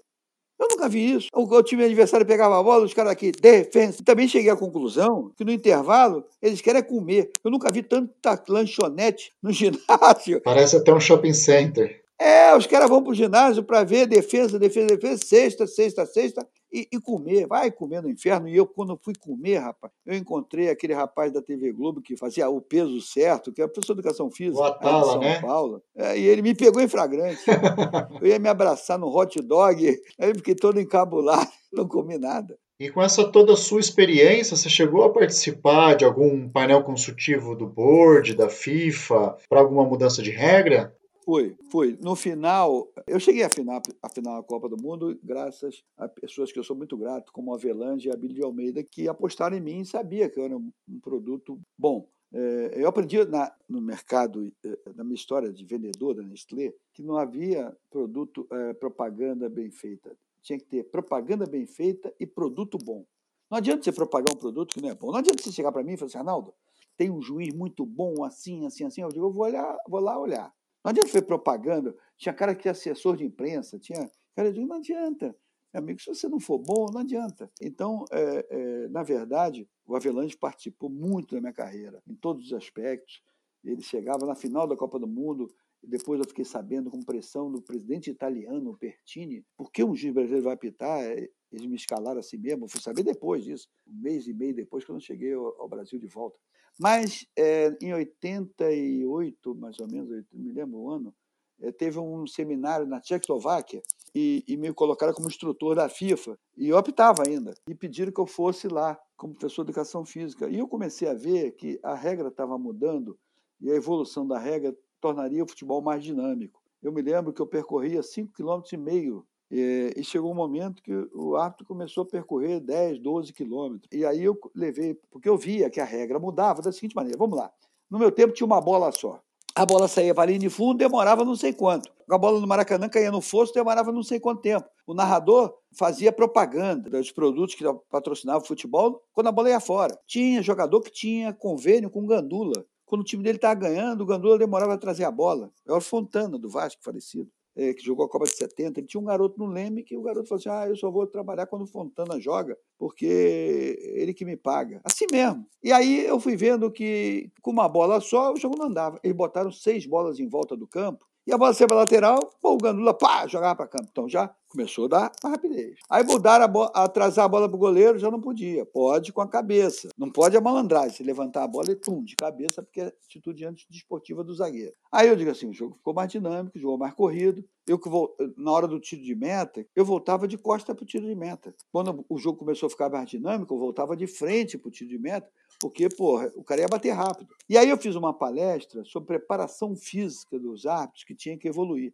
Eu nunca vi isso. O, o time adversário pegava a bola, os caras aqui, defensa. Também cheguei à conclusão que no intervalo eles querem comer. Eu nunca vi tanta lanchonete no ginásio. Parece até um shopping center. É, os caras vão para o ginásio para ver defesa, defesa, defesa, sexta, sexta, sexta, e, e, comer. Vai comer no inferno. E eu, quando fui comer, rapaz, eu encontrei aquele rapaz da TV Globo que fazia o peso certo, que é professor de educação física Atala, de São né? Paulo. É, e ele me pegou em flagrante. eu ia me abraçar no hot dog, aí eu fiquei todo encabulado, não comi nada. E com essa toda a sua experiência, você chegou a participar de algum painel consultivo do board, da FIFA, para alguma mudança de regra? Fui, fui. No final, eu cheguei à final, à final da Copa do Mundo graças a pessoas que eu sou muito grato, como a Avelange e a Billy de Almeida, que apostaram em mim e sabia que eu era um produto bom. É, eu aprendi na, no mercado, é, na minha história de vendedor da Nestlé, que não havia produto, é, propaganda bem feita. Tinha que ter propaganda bem feita e produto bom. Não adianta você propagar um produto que não é bom. Não adianta você chegar para mim e falar assim, Arnaldo, tem um juiz muito bom, assim, assim, assim. Eu digo, eu vou, olhar, vou lá olhar. Não adianta fazer propaganda. Tinha cara que tinha assessor de imprensa, tinha cara de não adianta. Amigo, se você não for bom, não adianta. Então, é, é, na verdade, o Avelange participou muito da minha carreira, em todos os aspectos. Ele chegava na final da Copa do Mundo, depois eu fiquei sabendo, com pressão do presidente italiano, Pertini, por que um juiz brasileiro vai apitar? É, eles me escalaram assim mesmo, eu fui saber depois disso, um mês e meio depois, quando eu cheguei ao Brasil de volta. Mas é, em 88, mais ou menos, me lembro o ano, é, teve um seminário na Tchecoslováquia e, e, me colocaram como instrutor da FIFA. E eu optava ainda. E pediram que eu fosse lá como professor de educação física. E eu comecei a ver que a regra estava mudando e a evolução da regra tornaria o futebol mais dinâmico. Eu me lembro que eu percorria 5,5 km e chegou um momento que o árbitro começou a percorrer 10, 12 quilômetros. E aí eu levei, porque eu via que a regra mudava da seguinte maneira: vamos lá. No meu tempo tinha uma bola só. A bola saía para linha de fundo, demorava não sei quanto. A bola no Maracanã caía no fosso, demorava não sei quanto tempo. O narrador fazia propaganda dos produtos que patrocinavam o futebol quando a bola ia fora. Tinha jogador que tinha convênio com Gandula. Quando o time dele estava ganhando, o Gandula demorava a trazer a bola. É o Fontana, do Vasco, falecido. É, que jogou a Copa de 70, ele tinha um garoto no Leme que o garoto falou assim: ah, eu só vou trabalhar quando o Fontana joga, porque ele que me paga. Assim mesmo. E aí eu fui vendo que com uma bola só o jogo não andava. Eles botaram seis bolas em volta do campo e a bola saiu para lateral, pô, o Gandula, pá, jogava para campo. Então já começou a dar rapidez. Aí mudaram a bola, atrasar a bola para o goleiro, já não podia. Pode com a cabeça. Não pode a malandragem, se levantar a bola e tum, de cabeça, porque é atitude antidesportiva do zagueiro. Aí eu digo assim, o jogo ficou mais dinâmico, o jogo mais corrido. Eu que vou, na hora do tiro de meta, eu voltava de costa para o tiro de meta. Quando o jogo começou a ficar mais dinâmico, eu voltava de frente para o tiro de meta, porque, porra, o cara ia bater rápido. E aí eu fiz uma palestra sobre preparação física dos árbitros que tinha que evoluir.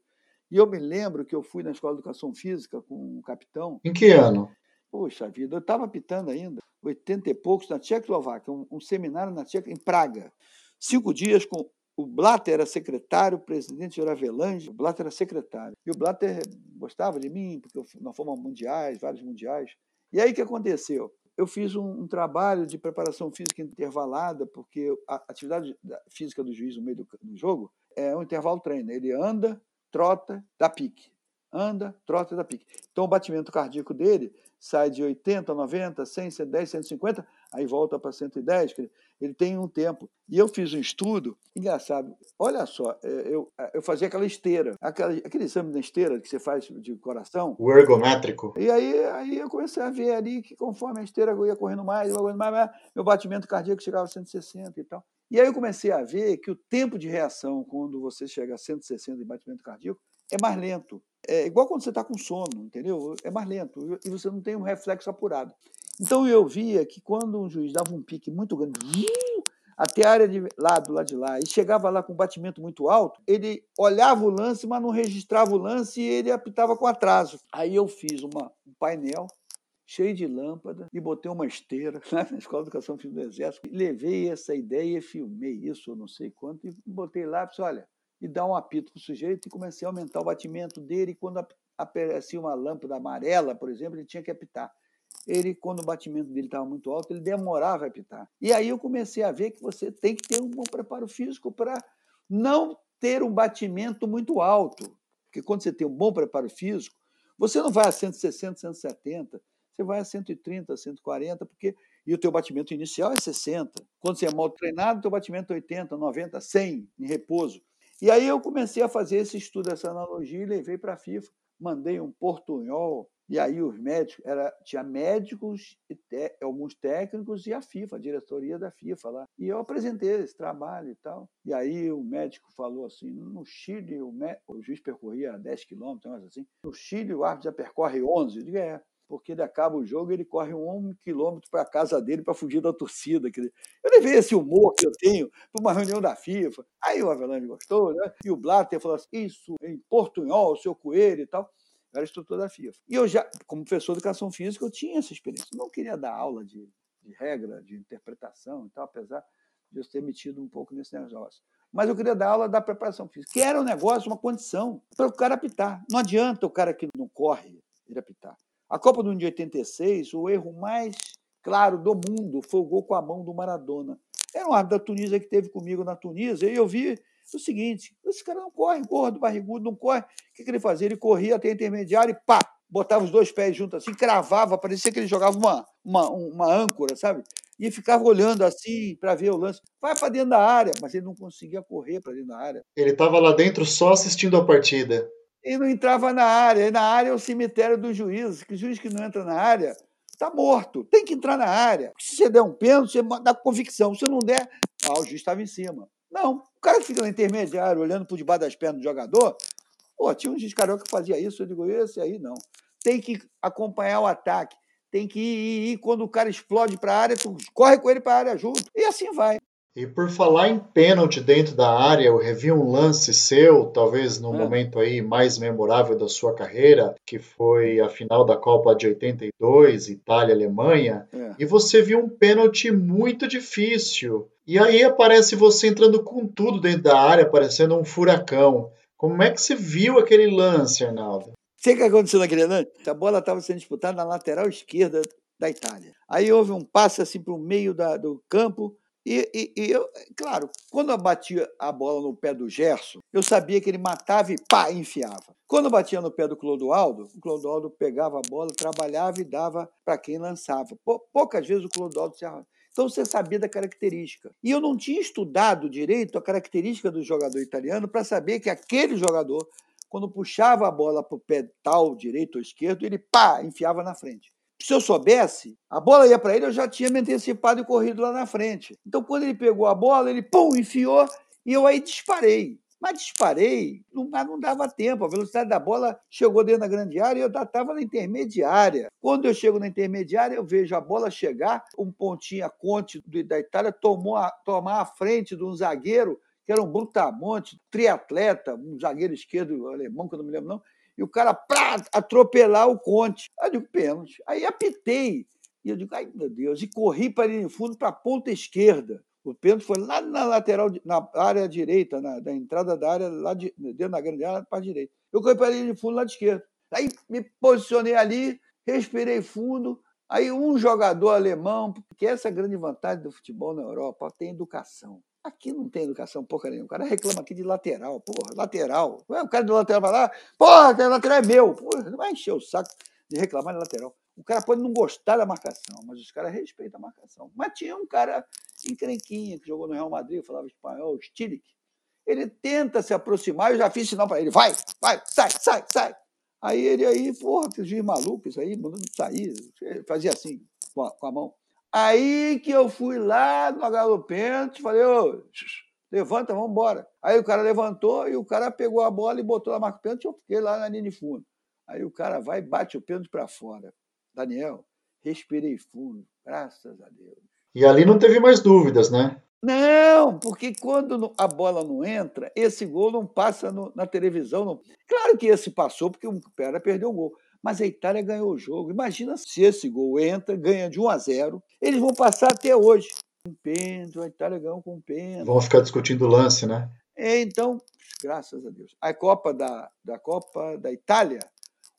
E eu me lembro que eu fui na escola de educação física com um capitão. Em que ano? Poxa vida, eu estava apitando ainda, 80 e poucos, na Tchecoslováquia, um, um seminário na Tcheca, em Praga. Cinco dias com o Blatter era secretário, o presidente era Avelange, o Blatter era secretário. E o Blatter gostava de mim, porque nós fomos mundiais, vários mundiais. E aí o que aconteceu? Eu fiz um, um, trabalho de preparação física intervalada, porque a atividade física do juiz no meio do, do jogo é um intervalo treino. Ele anda, trota, dá pique. Anda, trota, dá pique. Então o batimento cardíaco dele sai de 80, 90, 100, 110, 150, aí volta para 110, ele tem um tempo. E eu fiz um estudo, engraçado, olha só, é, eu, é, eu fazia aquela esteira, aquela, aquele exame da esteira que você faz de coração. O ergométrico. E aí, aí eu comecei a ver ali que conforme a esteira eu ia correndo mais, correndo mais, meu batimento cardíaco chegava a 160 e tal. E aí eu comecei a ver que o tempo de reação quando você chega a 160 de batimento cardíaco é mais lento. É igual quando você está com sono, entendeu? É mais lento e você não tem um reflexo apurado. Então eu via que quando um juiz dava um pique muito grande, até a área de lá, do lado de lá, e chegava lá com um batimento muito alto, ele olhava o lance, mas não registrava o lance e ele apitava com atraso. Aí eu fiz uma, um painel cheio de lâmpada e botei uma esteira lá na Escola de Educação Física do Exército. E levei essa ideia, filmei isso, eu não sei quanto, e botei lá, disse, olha, e dar um apito para o sujeito e comecei a aumentar o batimento dele. E quando aparecia uma lâmpada amarela, por exemplo, ele tinha que apitar. Ele, quando o batimento dele estava muito alto, ele demorava a apitar. E aí eu comecei a ver que você tem que ter um bom preparo físico para não ter um batimento muito alto. Porque quando você tem um bom preparo físico, você não vai a 160, 170, você vai a 130, 140, porque e o teu batimento inicial é 60. Quando você é mal treinado, teu batimento é 80, 90, 100 em repouso. E aí eu comecei a fazer esse estudo, essa analogia, e levei para a FIFA. Mandei um portunhol, e aí os médicos, era, tinha médicos, te, alguns técnicos e a FIFA, a diretoria da FIFA lá. E eu apresentei esse trabalho e tal. E aí o médico falou assim: no Chile, o, o juiz percorria 10 quilômetros, assim. No Chile, o árbitro já percorre 11. Eu digo, é porque ele acaba o jogo ele corre um quilômetro para a casa dele para fugir da torcida. Eu levei esse humor que eu tenho para uma reunião da FIFA. Aí o Avelange gostou, né? E o Blatter falou assim: isso em portunhol, seu coelho e tal. era instrutor da FIFA. E eu já, como professor de educação física, eu tinha essa experiência. Eu não queria dar aula de, de regra, de interpretação e tal, apesar de eu ter metido um pouco nesse negócio. Mas eu queria dar aula da preparação física, que era um negócio, uma condição para o cara apitar. Não adianta o cara que não corre ele apitar. A Copa do Mundo de 86, o erro mais claro do mundo foi o gol com a mão do Maradona. Era um árbitro da Tunísia que teve comigo na Tunísia, e eu vi o seguinte: esse cara não corre, gordo, barrigudo, não corre. O que, que ele fazia? Ele corria até a intermediária e pá! Botava os dois pés juntos assim, cravava, parecia que ele jogava uma, uma, uma âncora, sabe? E ficava olhando assim para ver o lance. Vai para dentro da área, mas ele não conseguia correr para dentro da área. Ele estava lá dentro só assistindo a partida e não entrava na área. E na área é o cemitério dos juízes, que o juiz que não entra na área está morto, tem que entrar na área. Se você der um pênalti, você dá convicção. Se não der, ah, o juiz estava em cima. Não, o cara que fica no intermediário, olhando por debaixo das pernas do jogador, pô, tinha um juiz carioca que fazia isso, eu digo, esse aí não. Tem que acompanhar o ataque, tem que ir, ir, ir. quando o cara explode para a área, tu corre com ele para a área junto, e assim vai. E por falar em pênalti dentro da área, eu revi um lance seu, talvez no é. momento aí mais memorável da sua carreira, que foi a final da Copa de 82, Itália-Alemanha, é. e você viu um pênalti muito difícil. E aí aparece você entrando com tudo dentro da área, parecendo um furacão. Como é que você viu aquele lance, Arnaldo? Sei o que aconteceu naquele lance? A bola estava sendo disputada na lateral esquerda da Itália. Aí houve um passe assim para o meio da, do campo, E, e, e, eu, claro, quando eu batia a bola no pé do Gerson, eu sabia que ele matava e pá, enfiava. Quando eu batia no pé do Clodoaldo, o Clodoaldo pegava a bola, trabalhava e dava para quem lançava. Poucas vezes o Clodoaldo se arranjava. Então você sabia da característica. E eu não tinha estudado direito a característica do jogador italiano para saber que aquele jogador, quando puxava a bola para o pé tal, direito ou esquerdo, ele pá, enfiava na frente. Se eu soubesse, a bola ia para ele, eu já tinha me antecipado e corrido lá na frente. Então, quando ele pegou a bola, ele pum, enfiou e eu aí disparei. Mas disparei, não, não dava tempo. A velocidade da bola chegou dentro da grande área e eu estava na intermediária. Quando eu chego na intermediária, eu vejo a bola chegar, um pontinho a Conte da Itália tomou a, tomar a frente de um zagueiro, que era um Brutamonte, triatleta, um zagueiro esquerdo alemão, que eu não me lembro não, e o cara pra atropelar o Conte. Aí eu digo, pênalti. Aí apitei. E eu digo, ai meu Deus, e corri para ir no fundo para a ponta esquerda. O pênalti foi lá na lateral, na área direita, na, na entrada da área, lá de, dentro da grande área, para a direita. Eu corri para ele de fundo de esquerda. Aí me posicionei ali, respirei fundo. Aí um jogador alemão, porque essa é a grande vantagem do futebol na Europa, tem educação. Aqui não tem educação porra nenhuma. O cara reclama aqui de lateral, porra, lateral. O cara do lateral vai lá, porra, o lateral é meu. Porra, não vai encher o saco de reclamar de lateral. O cara pode não gostar da marcação, mas os caras respeitam a marcação. Mas tinha um cara encrenquinha que jogou no Real Madrid, falava espanhol, Stilik. Ele tenta se aproximar, eu já fiz sinal para ele, vai, vai, sai, sai, sai. Aí ele aí, porra, que maluco, isso aí, mandando sair, fazia assim, com a, com a, mão. Aí que eu fui lá no Galo Pênalti, falei, ô, levanta, vamos embora. Aí o cara levantou e o cara pegou a bola e botou na marca pênalti, eu fiquei lá na linha de fundo. Aí o cara vai e bate o pênalti para fora. Daniel, respirei fundo, graças a Deus. E ali não teve mais dúvidas, né? Não, porque quando a bola não entra, esse gol não passa no, na televisão. Não. Claro que esse passou, porque o Pera perdeu o gol. Mas a Itália ganhou o jogo. Imagina se esse gol entra, ganha de 1 a 0. Eles vão passar até hoje. Um pênalti, a Itália ganhou com um pênalti. Vão ficar discutindo o lance, né? É, então, graças a Deus. A Copa da, da Copa da Itália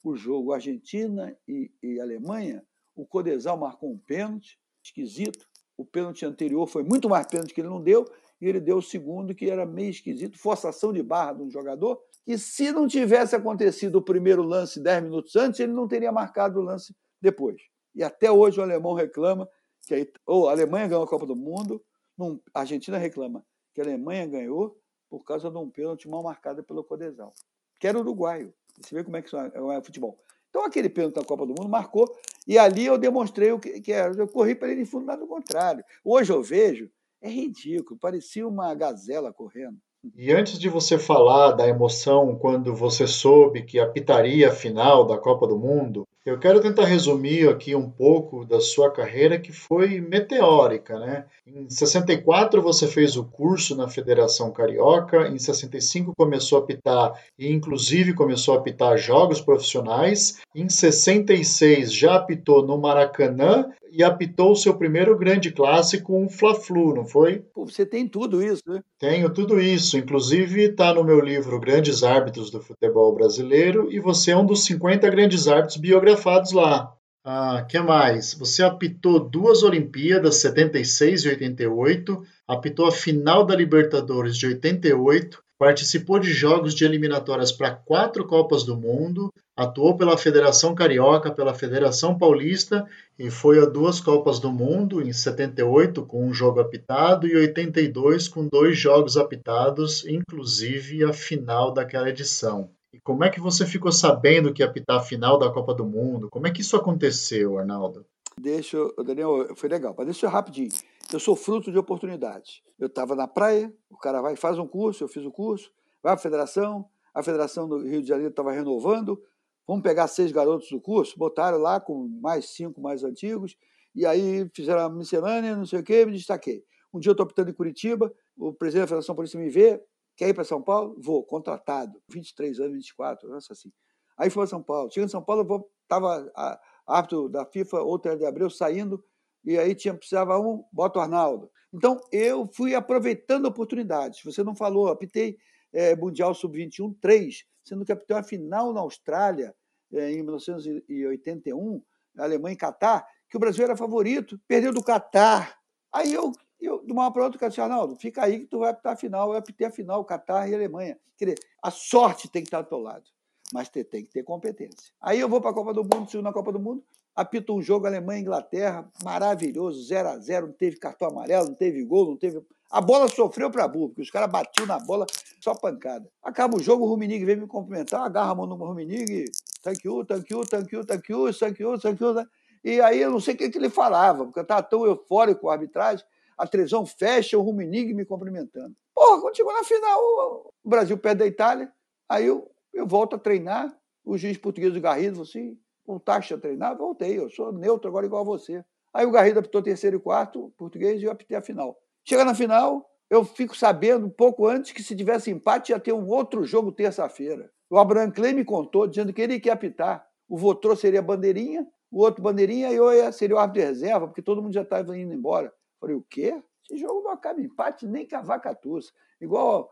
o jogo Argentina e, e Alemanha, o Codesal marcou um pênalti esquisito. O pênalti anterior foi muito mais pênalti que ele não deu, e ele deu o segundo, que era meio esquisito, forçação de barra de um jogador, que se não tivesse acontecido o primeiro lance 10 minutos antes, ele não teria marcado o lance depois. E até hoje o alemão reclama que a, ou a Alemanha ganhou a Copa do Mundo, a Argentina reclama que a Alemanha ganhou por causa de um pênalti mal marcado pelo Codesal, que era uruguaio. Você vê como é que é o futebol. Então, aquele pênalti da Copa do Mundo marcou, e ali eu demonstrei o que, que era. Eu corri para ele em fundo, nada do contrário. Hoje eu vejo, é ridículo, parecia uma gazela correndo. E antes de você falar da emoção quando você soube que a final da Copa do Mundo, eu quero tentar resumir aqui um pouco da sua carreira que foi meteórica, né? Em 64 você fez o curso na Federação Carioca, em 65 começou a apitar e inclusive começou a apitar jogos profissionais, em 66 já apitou no Maracanã e apitou o seu primeiro grande clássico, um Fla-Flu, não foi? Pô, você tem tudo isso, né? Tenho tudo isso. Inclusive está no meu livro Grandes Árbitros do Futebol Brasileiro e você é um dos 50 grandes árbitros biografados lá. Ah, que mais? Você apitou duas Olimpíadas, 76 e 88, apitou a final da Libertadores de 88, participou de jogos de eliminatórias para quatro Copas do Mundo, atuou pela Federação Carioca, pela Federação Paulista e foi a duas Copas do Mundo, em 78 com um jogo apitado e 82 com dois jogos apitados, inclusive a final daquela edição. E como é que você ficou sabendo que ia apitar a final da Copa do Mundo? Como é que isso aconteceu, Arnaldo? Deixa Daniel, foi legal, mas deixa eu rapidinho. Eu sou fruto de oportunidades. Eu estava na praia, o cara vai faz um curso, eu fiz o curso, vai para a federação, a federação do Rio de Janeiro estava renovando, vamos pegar seis garotos do curso, botaram lá com mais cinco mais antigos, e aí fizeram a miscelânea, não sei o quê, me destaquei. Um dia eu estou optando em Curitiba, o presidente da Federação Polícia me vê, quer ir para São Paulo? Vou, contratado, 23 anos, 24, nossa assim. Aí foi para São Paulo. Chegando em São Paulo, estava árbitro da FIFA, outro de Abreu, saindo, e aí tinha, precisava um, bota o Arnaldo. Então, eu fui aproveitando oportunidades. Você não falou, apitei é, Mundial Sub-21 3, sendo que apitei uma final na Austrália é, em 1981, Alemanha e Catar, que o Brasil era favorito, perdeu do Catar. Aí eu E eu, de uma hora para outra, o disse, Arnaldo, fica aí que tu vai apitar a final. Eu apitei a final, Catar e Alemanha. Quer dizer, a sorte tem que estar do teu lado, mas tem que ter competência. Aí eu vou para a Copa do Mundo, sigo na Copa do Mundo, apito um jogo Alemanha Inglaterra, maravilhoso, 0 a 0 não teve cartão amarelo, não teve gol, não teve. A bola sofreu para burro, porque os caras batiam na bola, só pancada. Acaba o jogo, o Ruminig vem me cumprimentar, agarra a mão no Ruminig, thank you, thank you, thank you, thank you, thank you, thank you. E aí eu não sei o que, que ele falava, porque eu estava tão eufórico com a arbitragem, a televisão fecha, o Ruminig me cumprimentando. Porra, quando chegou na final, o Brasil perde a Itália, aí eu, eu volto a treinar, o juiz português do Garrido falou assim, voltaste a treinar? Voltei, eu sou neutro agora igual a você. Aí o Garrido apitou terceiro e quarto, português, e eu apitei a final. Chega na final, eu fico sabendo um pouco antes que se tivesse empate ia ter um outro jogo terça-feira. O Abraham Clay me contou, dizendo que ele quer apitar. O Votrô seria bandeirinha, o outro bandeirinha e eu seria o árbitro de reserva, porque todo mundo já estava indo embora. Falei, o quê? Esse jogo não acaba em empate nem com a vaca tussa. Igual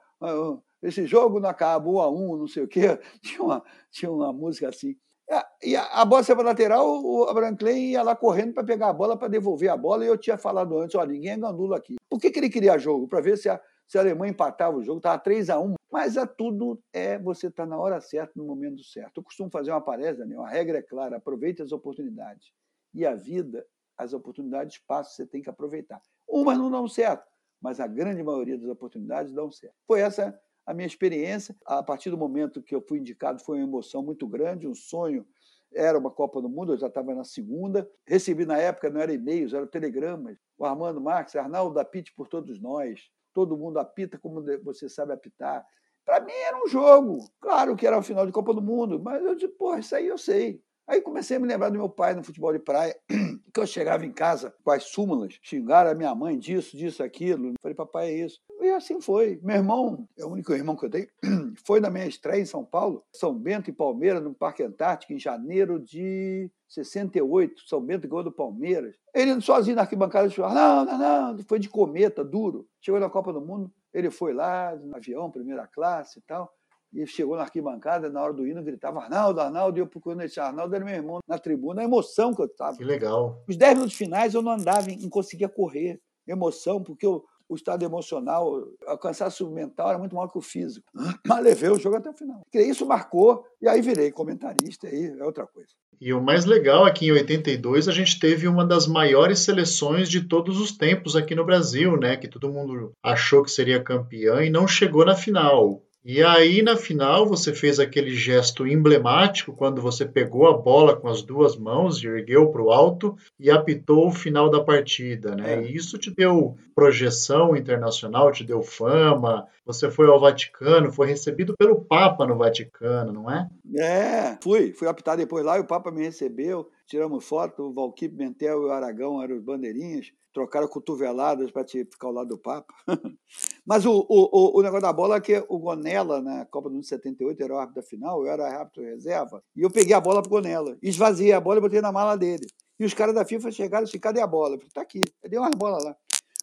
esse jogo não acaba um a um, não sei o quê. Tinha uma, tinha uma música assim. É, e a, a bola saiu lateral, o Abraham Klein ia lá correndo para pegar a bola, para devolver a bola, e eu tinha falado antes, ó, ninguém é gandula aqui. Por que, que ele queria jogo? Para ver se a, se a Alemanha empatava o jogo, estava 3 a 1 mas a tudo é você estar tá na hora certa, no momento certo. Eu costumo fazer uma palestra, né? a regra é clara, aproveite as oportunidades. E a vida, as oportunidades passam, você tem que aproveitar. Umas não dão certo, mas a grande maioria das oportunidades dão certo. Foi essa a minha experiência. A partir do momento que eu fui indicado, foi uma emoção muito grande, um sonho. Era uma Copa do Mundo, eu já estava na segunda. Recebi na época, não era e-mails, eram telegramas. O Armando Marques, Arnaldo, apite por todos nós. Todo mundo apita como você sabe apitar. Para mim era um jogo. Claro que era o final de Copa do Mundo, mas eu disse, pô, isso aí eu sei. Aí comecei a me lembrar do meu pai no futebol de praia, que eu chegava em casa com as súmulas, xingaram a minha mãe disso, disso, aquilo. Falei, papai, é isso. E assim foi. Meu irmão, é o único irmão que eu tenho, foi na minha estreia em São Paulo, São Bento e Palmeiras, no Parque Antártico, em janeiro de 68. São Bento ganhou do Palmeiras. Ele sozinho na arquibancada, disse, não, não, não, foi de cometa, duro. Chegou na Copa do Mundo, ele foi lá, no avião, primeira classe e tal e chegou na arquibancada, na hora do hino, gritava Arnaldo, Arnaldo, e eu procurando esse Arnaldo, era meu irmão na tribuna, a emoção que eu estava. Que legal. Os 10 minutos finais eu não andava, não conseguia correr. Emoção, porque eu, o estado emocional, o cansaço mental era muito maior que o físico. Mas levei o jogo até o final. Isso marcou, e aí virei comentarista, aí é outra coisa. E o mais legal é que em 82 a gente teve uma das maiores seleções de todos os tempos aqui no Brasil, né? Que todo mundo achou que seria campeã e não chegou na final. E aí, na final, você fez aquele gesto emblemático quando você pegou a bola com as duas mãos, ergueu para o alto e apitou o final da partida, né? É. E isso te deu projeção internacional, te deu fama. Você foi ao Vaticano, foi recebido pelo Papa no Vaticano, não é? É, fui. Fui apitar depois lá e o Papa me recebeu. Tiramos foto, o Valquírio Mentel e o Aragão eram os bandeirinhas trocaram cotoveladas para ficar ao lado do Papa. Mas o, o, o negócio da bola é que o Gonella, na Copa do Mundo 78, era o árbitro da final, eu era árbitro reserva, e eu peguei a bola pro Gonella, esvaziei a bola e botei na mala dele. E os caras da FIFA chegaram e assim, cadê a bola? Eu falei, tá aqui, eu dei umas bolas lá.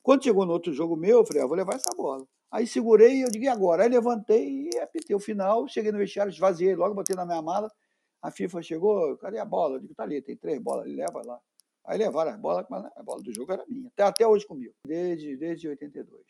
Quando chegou no outro jogo meu, eu falei, ah, vou levar essa bola. Aí segurei e eu digo, e agora? Aí levantei e apitei o final, cheguei no vestiário, esvaziei logo, botei na minha mala. A FIFA chegou, cadê a bola? Eu digo, tá ali, tem três bolas, leva lá. Aí levaram a bola, mas a bola do jogo era minha. Até, até hoje comigo, desde, desde 82.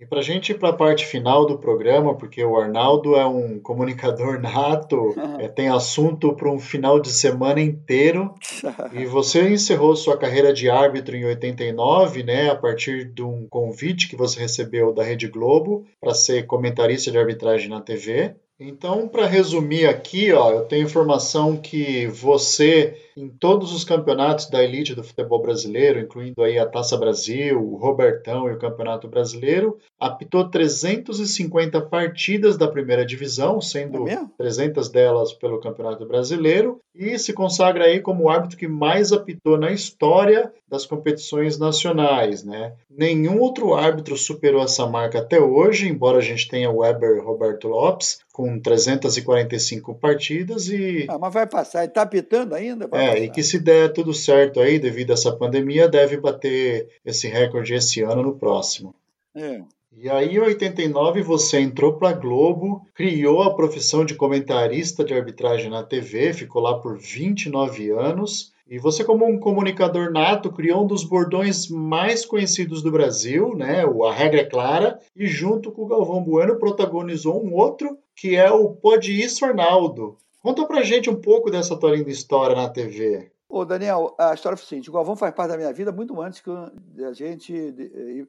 E para a gente ir para a parte final do programa, porque o Arnaldo é um comunicador nato, é, tem assunto para um final de semana inteiro. e você encerrou sua carreira de árbitro em 89, né, a partir de um convite que você recebeu da Rede Globo para ser comentarista de arbitragem na TV. Então, para resumir aqui, ó, eu tenho informação que você em todos os campeonatos da elite do futebol brasileiro, incluindo aí a Taça Brasil, o Robertão e o Campeonato Brasileiro, apitou 350 partidas da primeira divisão, sendo é 300 delas pelo Campeonato Brasileiro, e se consagra aí como o árbitro que mais apitou na história das competições nacionais, né? Nenhum outro árbitro superou essa marca até hoje, embora a gente tenha o Weber Roberto Lopes com 345 partidas e ah, mas vai passar, está apitando ainda? É, é, e que se der tudo certo aí, devido a essa pandemia, deve bater esse recorde esse ano no próximo. É. E aí, em 89, você entrou para a Globo, criou a profissão de comentarista de arbitragem na TV, ficou lá por 29 anos. E você, como um comunicador nato, criou um dos bordões mais conhecidos do Brasil, né? O A Regra é Clara, e junto com o Galvão Bueno protagonizou um outro, que é o Pode Isso Arnaldo. Conta pra gente um pouco dessa tua linda história na TV. Ô, Daniel, a história foi o seguinte: o Galvão faz parte da minha vida muito antes que a gente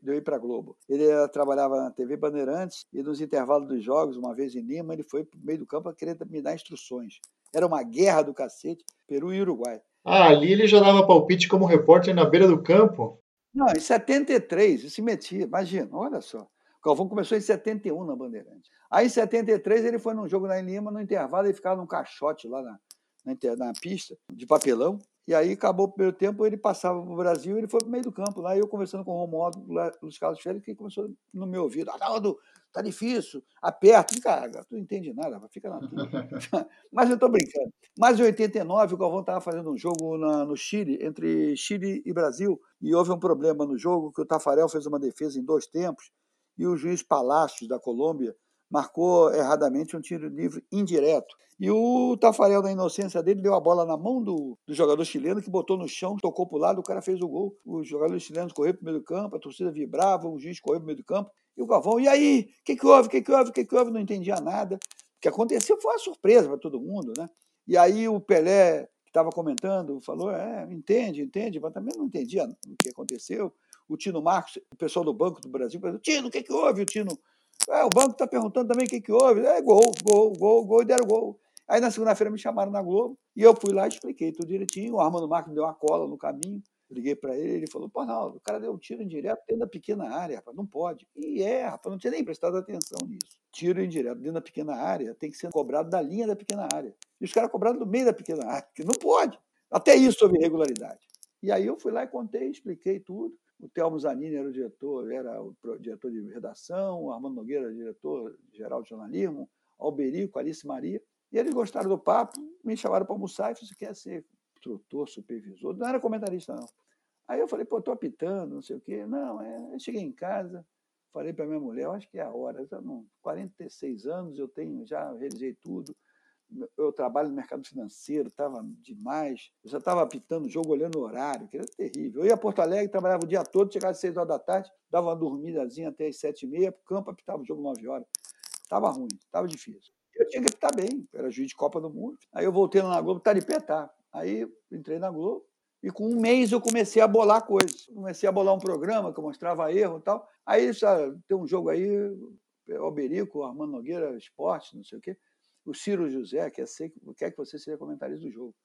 eu ir para Globo. Ele trabalhava na TV Bandeirantes e nos intervalos dos jogos, uma vez em Lima, ele foi para o meio do campo a querer me dar instruções. Era uma guerra do cacete, Peru e Uruguai. Ah, ali ele já dava palpite como repórter na beira do campo? Não, em 73, ele se metia, imagina, olha só. O Galvão começou em 71 na Bandeirantes. Aí em 73 ele foi num jogo lá em Lima, no intervalo ele ficava num caixote lá na, na, na pista, de papelão, e aí acabou o primeiro tempo, ele passava para o Brasil, ele foi para o meio do campo. Lá eu conversando com o Romualdo, Luiz Carlos Félix, que começou no meu ouvido. Arnaldo, tá difícil, aperta. Cara, tu não entende nada, fica na tua. Mas eu estou brincando. Mas em 89, o Galvão estava fazendo um jogo na, no Chile, entre Chile e Brasil, e houve um problema no jogo, que o Tafarel fez uma defesa em dois tempos, e o juiz Palácios, da Colômbia, marcou erradamente um tiro livre indireto. E o Tafarel, na inocência dele, deu a bola na mão do, do jogador chileno, que botou no chão, tocou para o lado, o cara fez o gol. Os jogadores chilenos correram para o meio do campo, a torcida vibrava, o juiz correu para o meio do campo. E o Galvão, e aí? O que, que houve? O que, que houve? O que, que houve? Não entendia nada. O que aconteceu foi uma surpresa para todo mundo, né? E aí o Pelé, que estava comentando, falou: é, entende, entende, mas também não entendia o que aconteceu. O Tino Marcos, o pessoal do Banco do Brasil, falou: Tino, o que, que houve? O Tino é, o banco está perguntando também o que, que houve. É gol, gol, gol, gol e deram gol. Aí na segunda-feira me chamaram na Globo e eu fui lá e expliquei tudo direitinho. O Armando Marques me deu uma cola no caminho. Liguei para ele, ele falou: Pô, não, o cara deu um tiro indireto dentro da pequena área, rapaz, não pode. E é, rapaz, não tinha nem prestado atenção nisso. Tiro indireto dentro da pequena área tem que ser cobrado da linha da pequena área. E os caras cobraram do meio da pequena área, que não pode. Até isso houve irregularidade. E aí eu fui lá e contei, expliquei tudo. O Telmo Zanini era o diretor, era o diretor de redação, o Armando Nogueira era diretor geral de jornalismo, Alberico, Alice Maria. E eles gostaram do papo, me chamaram para almoçar e falaram: você quer ser instrutor, supervisor? Não era comentarista, não. Aí eu falei, pô, estou apitando, não sei o quê. Não, é... eu cheguei em casa, falei para minha mulher, acho que é a hora. Já não, 46 anos eu tenho, já realizei tudo eu trabalho no mercado financeiro, estava demais. Eu já estava apitando o jogo, olhando o horário, que era terrível. Eu ia a Porto Alegre, trabalhava o dia todo, chegava às 6 horas da tarde, dava uma dormidazinha até às 7 e meia, para o campo apitava o jogo 9 horas. Estava ruim, estava difícil. Eu tinha que apitar bem, era juiz de Copa do Mundo. Aí eu voltei lá na Globo, tá de pé, tá. Aí entrei na Globo, e com um mês eu comecei a bolar coisas. Comecei a bolar um programa que eu mostrava erro e tal. Aí, sabe, tem um jogo aí, Alberico, Armando Nogueira, esporte, não sei o quê o Ciro José quer, ser, quer que você seja comentarista do jogo.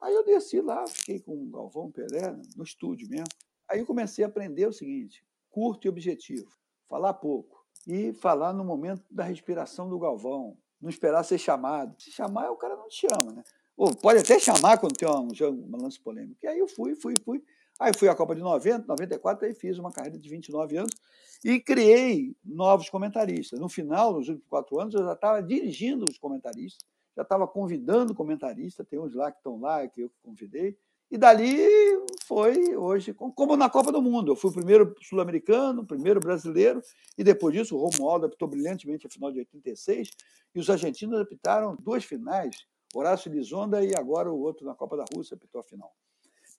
Aí eu desci lá, fiquei com o Galvão Pelé, no estúdio mesmo. Aí eu comecei a aprender o seguinte: curto e objetivo, falar pouco e falar no momento da respiração do Galvão, não esperar ser chamado. Se chamar, o cara não te chama, né? Ou pode até chamar quando tem um, um lance polêmico. E aí eu fui, fui, fui. Aí fui à Copa de 90, 94, aí fiz uma carreira de 29 anos e criei novos comentaristas. No final, nos últimos quatro anos, eu já estava dirigindo os comentaristas, já estava convidando comentaristas, tem uns lá que estão lá, que eu convidei. E dali foi hoje, como na Copa do Mundo. Eu fui o primeiro sul-americano, primeiro brasileiro, e depois disso o Romualdo apitou brilhantemente a final de 86, e os argentinos apitaram duas finais, Horácio Lisonda e agora o outro na Copa da Rússia apitou a final.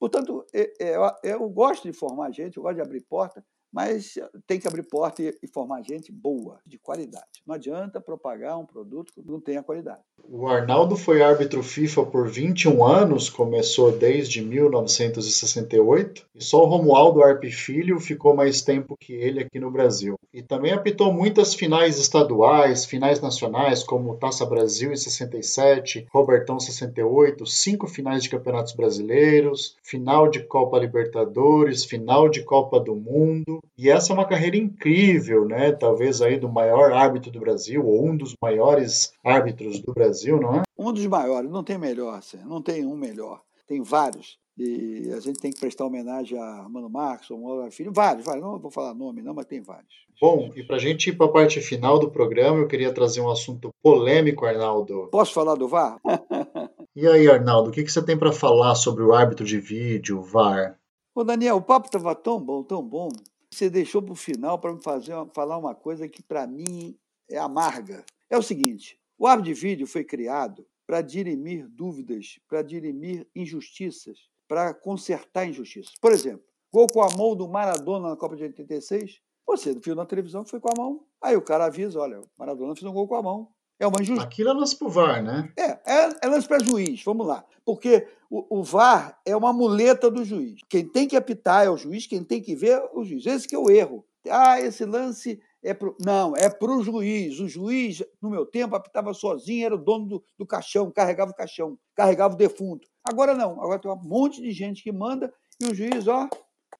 Portanto, é, é, eu gosto de formar gente, eu gosto de abrir porta, mas tem que abrir porta e formar gente boa, de qualidade. Não adianta propagar um produto que não tenha qualidade. O Arnaldo foi árbitro FIFA por 21 anos, começou desde 1968, e só o Romualdo Arpe Filho ficou mais tempo que ele aqui no Brasil. E também apitou muitas finais estaduais, finais nacionais, como Taça Brasil em 67, Robertão 68, cinco finais de campeonatos brasileiros, final de Copa Libertadores, final de Copa do Mundo, e essa é uma carreira incrível, né? Talvez aí do maior árbitro do Brasil, ou um dos maiores árbitros do Brasil, não é? Um dos maiores, não tem melhor, não tem um melhor. Tem vários. E a gente tem que prestar homenagem a Mano Marcos, ao Mano Filho, vários, vários. Não vou falar nome, não, mas tem vários. Bom, e para a gente ir para a parte final do programa, eu queria trazer um assunto polêmico, Arnaldo. Posso falar do VAR? e aí, Arnaldo, o que, que você tem para falar sobre o árbitro de vídeo, o VAR? Ô, Daniel, o papo estava tão bom, tão bom. Você deixou para o final para me fazer falar uma coisa que para mim é amarga. É o seguinte: o árbitro de vídeo foi criado para dirimir dúvidas, para dirimir injustiças, para consertar injustiças. Por exemplo, gol com a mão do Maradona na Copa de 86. Você viu na televisão que foi com a mão. Aí o cara avisa: olha, o Maradona fez um gol com a mão. É uma injustiça. Aquilo é lance pro VAR, né? É, é, é lance para juiz, vamos lá. Porque o, o, VAR é uma muleta do juiz. Quem tem que apitar é o juiz, quem tem que ver é o juiz. Esse que é o erro. Ah, esse lance é pro... Não, é para o juiz. O juiz, no meu tempo, apitava sozinho, era o dono do, do caixão, carregava o caixão, carregava o defunto. Agora não, agora tem um monte de gente que manda e o juiz, ó,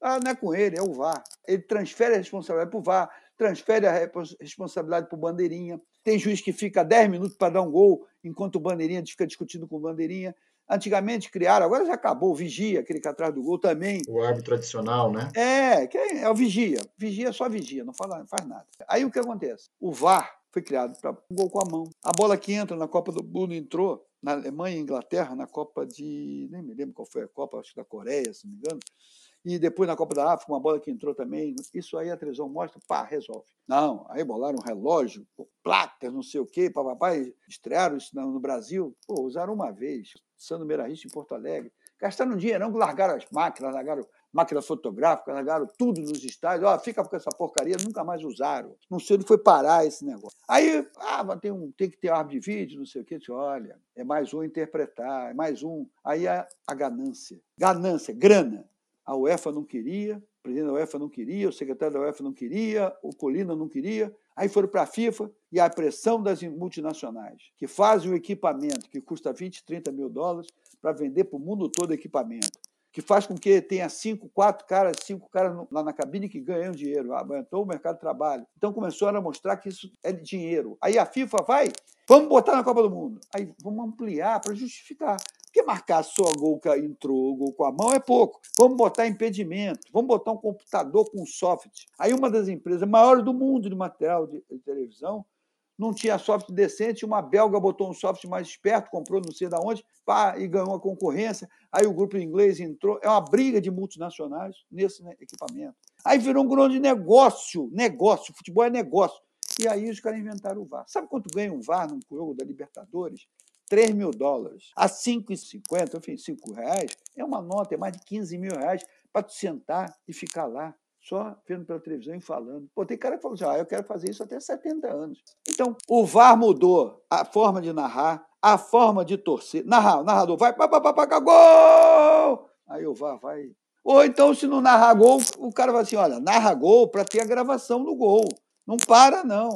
ah, não é com ele, é o VAR. Ele transfere a responsabilidade para o VAR, transfere a responsabilidade para o Bandeirinha. Tem juiz que fica 10 minutos para dar um gol, enquanto o Bandeirinha fica discutindo com o Bandeirinha. Antigamente criaram, agora já acabou, o vigia, aquele que atrás do gol também. O árbitro tradicional, né? É, que é, é o vigia. Vigia é só vigia, não fala, não faz nada. Aí o que acontece? O VAR foi criado para um gol com a mão. A bola que entra na Copa do Mundo entrou na Alemanha e Inglaterra, na Copa de. nem me lembro qual foi a Copa, acho que da Coreia, se não me engano. E depois na Copa da África, uma bola que entrou também. Isso aí a televisão mostra, pá, resolve. Não, aí bolaram um relógio, placas, não sei o quê, papai, estrearam isso no Brasil. Pô, usaram uma vez, Sandro Meirahit em Porto Alegre. Gastaram dinheirão, largaram as máquinas, largaram máquina fotográfica, largaram tudo nos estádios. Ó, fica com essa porcaria, nunca mais usaram. Não sei onde foi parar esse negócio. Aí, ah, tem, um, tem que ter árbitro de vídeo, não sei o quê. Disse, olha, é mais um interpretar, é mais um. Aí a, a ganância. Ganância, grana a UEFA não queria, presidente da UEFA não queria, o secretário da UEFA não queria, o Colina não queria. Aí foram para a FIFA e a pressão das multinacionais, que fazem o equipamento que custa 20, 30 mil dólares para vender para o mundo todo equipamento, que faz com que tenha cinco, quatro caras, cinco caras lá na cabine que ganham dinheiro, aumentou o mercado de trabalho. Então começaram a mostrar que isso é dinheiro. Aí a FIFA vai, vamos botar na Copa do Mundo. Aí vamos ampliar para justificar. Porque marcar só gol que entrou, gol com a mão é pouco. Vamos botar impedimento, vamos botar um computador com software. Aí uma das empresas maiores do mundo de material de, televisão não tinha software decente, uma belga botou um software mais esperto, comprou não sei de onde, pá, e ganhou a concorrência. Aí o grupo inglês entrou. É uma briga de multinacionais nesse né, equipamento. Aí virou um grande negócio, negócio, futebol é negócio. E aí os caras inventaram o VAR. Sabe quanto ganha um VAR num jogo da Libertadores? 3 mil dólares a 5,50, enfim, 5 reais, é uma nota, é mais de 15 mil reais para tu sentar e ficar lá, só vendo pela televisão e falando. Pô, tem cara que falou assim, ah, eu quero fazer isso até 70 anos. Então, o VAR mudou a forma de narrar, a forma de torcer. Narrar, o narrador vai, pá, pá, pá, pá, gol! Aí o VAR vai... Ou então, se não narrar gol, o cara vai assim, olha, narra gol para ter a gravação do gol. Não para, não.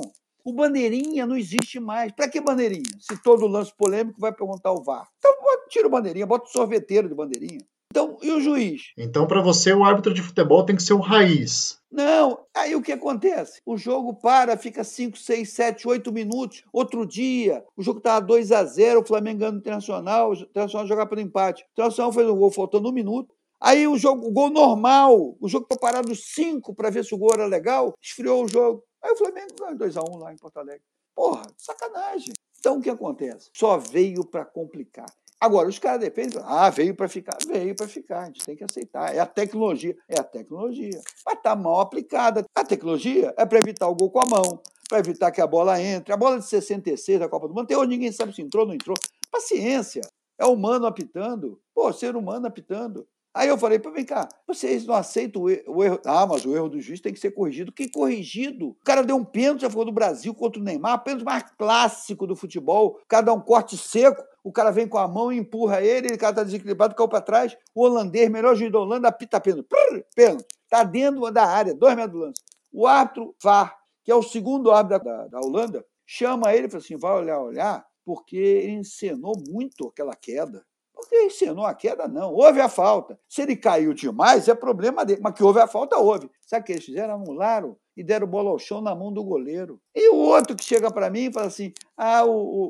O bandeirinha não existe mais. Para que bandeirinha? Se todo lance polêmico vai perguntar o VAR. Então tira o bandeirinha, bota o sorveteiro de bandeirinha. Então, e o juiz? Então, para você, o árbitro de futebol tem que ser o raiz. Não, aí o que acontece? O jogo para, fica 5, 6, 7, 8 minutos. Outro dia, o jogo estava 2 a 0 o Flamengo ganhando o Internacional, o Internacional jogar pelo empate. O Internacional fez um gol faltando um minuto. Aí o jogo, o gol normal, o jogo ficou parado 5 para ver se o gol era legal, esfriou o jogo. Aí o Flamengo ganhou 2x1 um lá em Porto Alegre. Porra, sacanagem. Então o que acontece? Só veio para complicar. Agora, os caras defendem, ah, veio para ficar, veio para ficar, a gente tem que aceitar. É a tecnologia, é a tecnologia. Mas está mal aplicada. A tecnologia é para evitar o gol com a mão, para evitar que a bola entre. A bola de 66 da Copa do Mundo, até hoje ninguém sabe se entrou ou não entrou. Paciência. É humano apitando. Pô, ser humano apitando. Aí eu falei, vem cá, vocês não aceitam o erro. Ah, mas o erro do juiz tem que ser corrigido. Que corrigido? O cara deu um pênalti já falou do Brasil contra o Neymar, pênalti mais clássico do futebol. O cara dá um corte seco, o cara vem com a mão empurra ele, o cara tá desequilibrado, caiu para trás. O holandês, melhor juiz da Holanda, apita pênalti. Pênalti. Tá dentro da área, dois metros do lance. O árbitro VAR, que é o segundo árbitro da, da, da Holanda, chama ele e fala assim: vai olhar, olhar, porque ele encenou muito aquela queda. Porque ensinou a queda, não. Houve a falta. Se ele caiu demais, é problema dele. Mas que houve a falta, houve. Sabe o que eles fizeram? Anularam e deram bola ao chão na mão do goleiro. E o outro que chega para mim e fala assim: ah, o, o,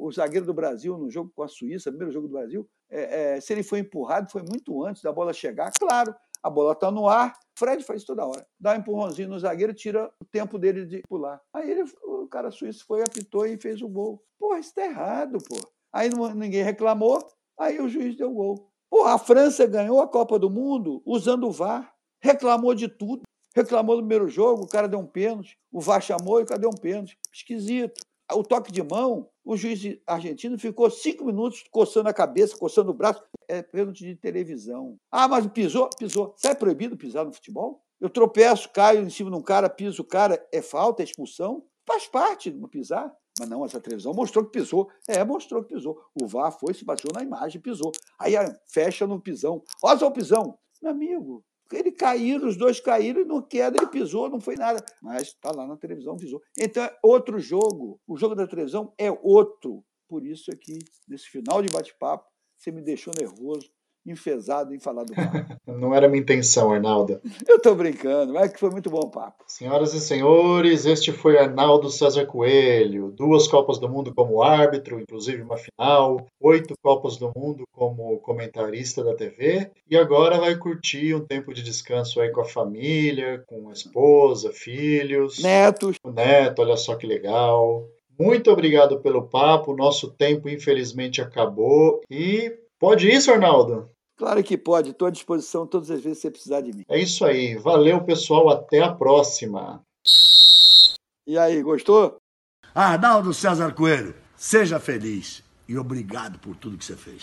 o, o, zagueiro do Brasil no jogo com a Suíça, primeiro jogo do Brasil, é, é, se ele foi empurrado, foi muito antes da bola chegar. Claro, a bola está no ar. Fred faz isso toda hora. Dá um empurrãozinho no zagueiro, tira o tempo dele de pular. Aí ele, o cara suíço foi, apitou e fez o gol. Pô, isso está errado, pô. Aí ninguém reclamou, Aí o juiz deu gol. Pô, a França ganhou a Copa do Mundo usando o VAR. Reclamou de tudo. Reclamou no primeiro jogo, o cara deu um pênalti, o VAR chamou e o cara deu um pênalti. Esquisito. O toque de mão, o juiz argentino ficou cinco minutos coçando a cabeça, coçando o braço. É pênalti de televisão. Ah, mas pisou? Pisou. Sai é proibido pisar no futebol? Eu tropeço, caio em cima de um cara, piso o cara, é falta, é expulsão? Faz parte de pisar. Mas não, essa televisão mostrou que pisou. É, mostrou que pisou. O VAR foi, se baixou na imagem, pisou. Aí fecha no pisão. Olha só o pisão. Meu amigo, ele caiu, os dois caíram e no queda ele pisou, não foi nada. Mas está lá na televisão, pisou. Então é outro jogo. O jogo da televisão é outro. Por isso aqui, nesse final de bate-papo, você me deixou nervoso enfesado em falar do papo. Não era minha intenção, Arnaldo. Eu estou brincando, mas que foi muito bom o papo. Senhoras e senhores, este foi Arnaldo César Coelho. Duas Copas do Mundo como árbitro, inclusive uma final. Oito Copas do Mundo como comentarista da TV. E agora vai curtir um tempo de descanso aí com a família, com a esposa, filhos. Netos. O neto, olha só que legal. Muito obrigado pelo papo. Nosso tempo, infelizmente, acabou. E pode isso, Arnaldo? Claro que pode, estou à disposição todas as vezes que você precisar de mim. É isso aí. Valeu, pessoal. Até a próxima. E aí, gostou? Arnaldo César Coelho, seja feliz e obrigado por tudo que você fez.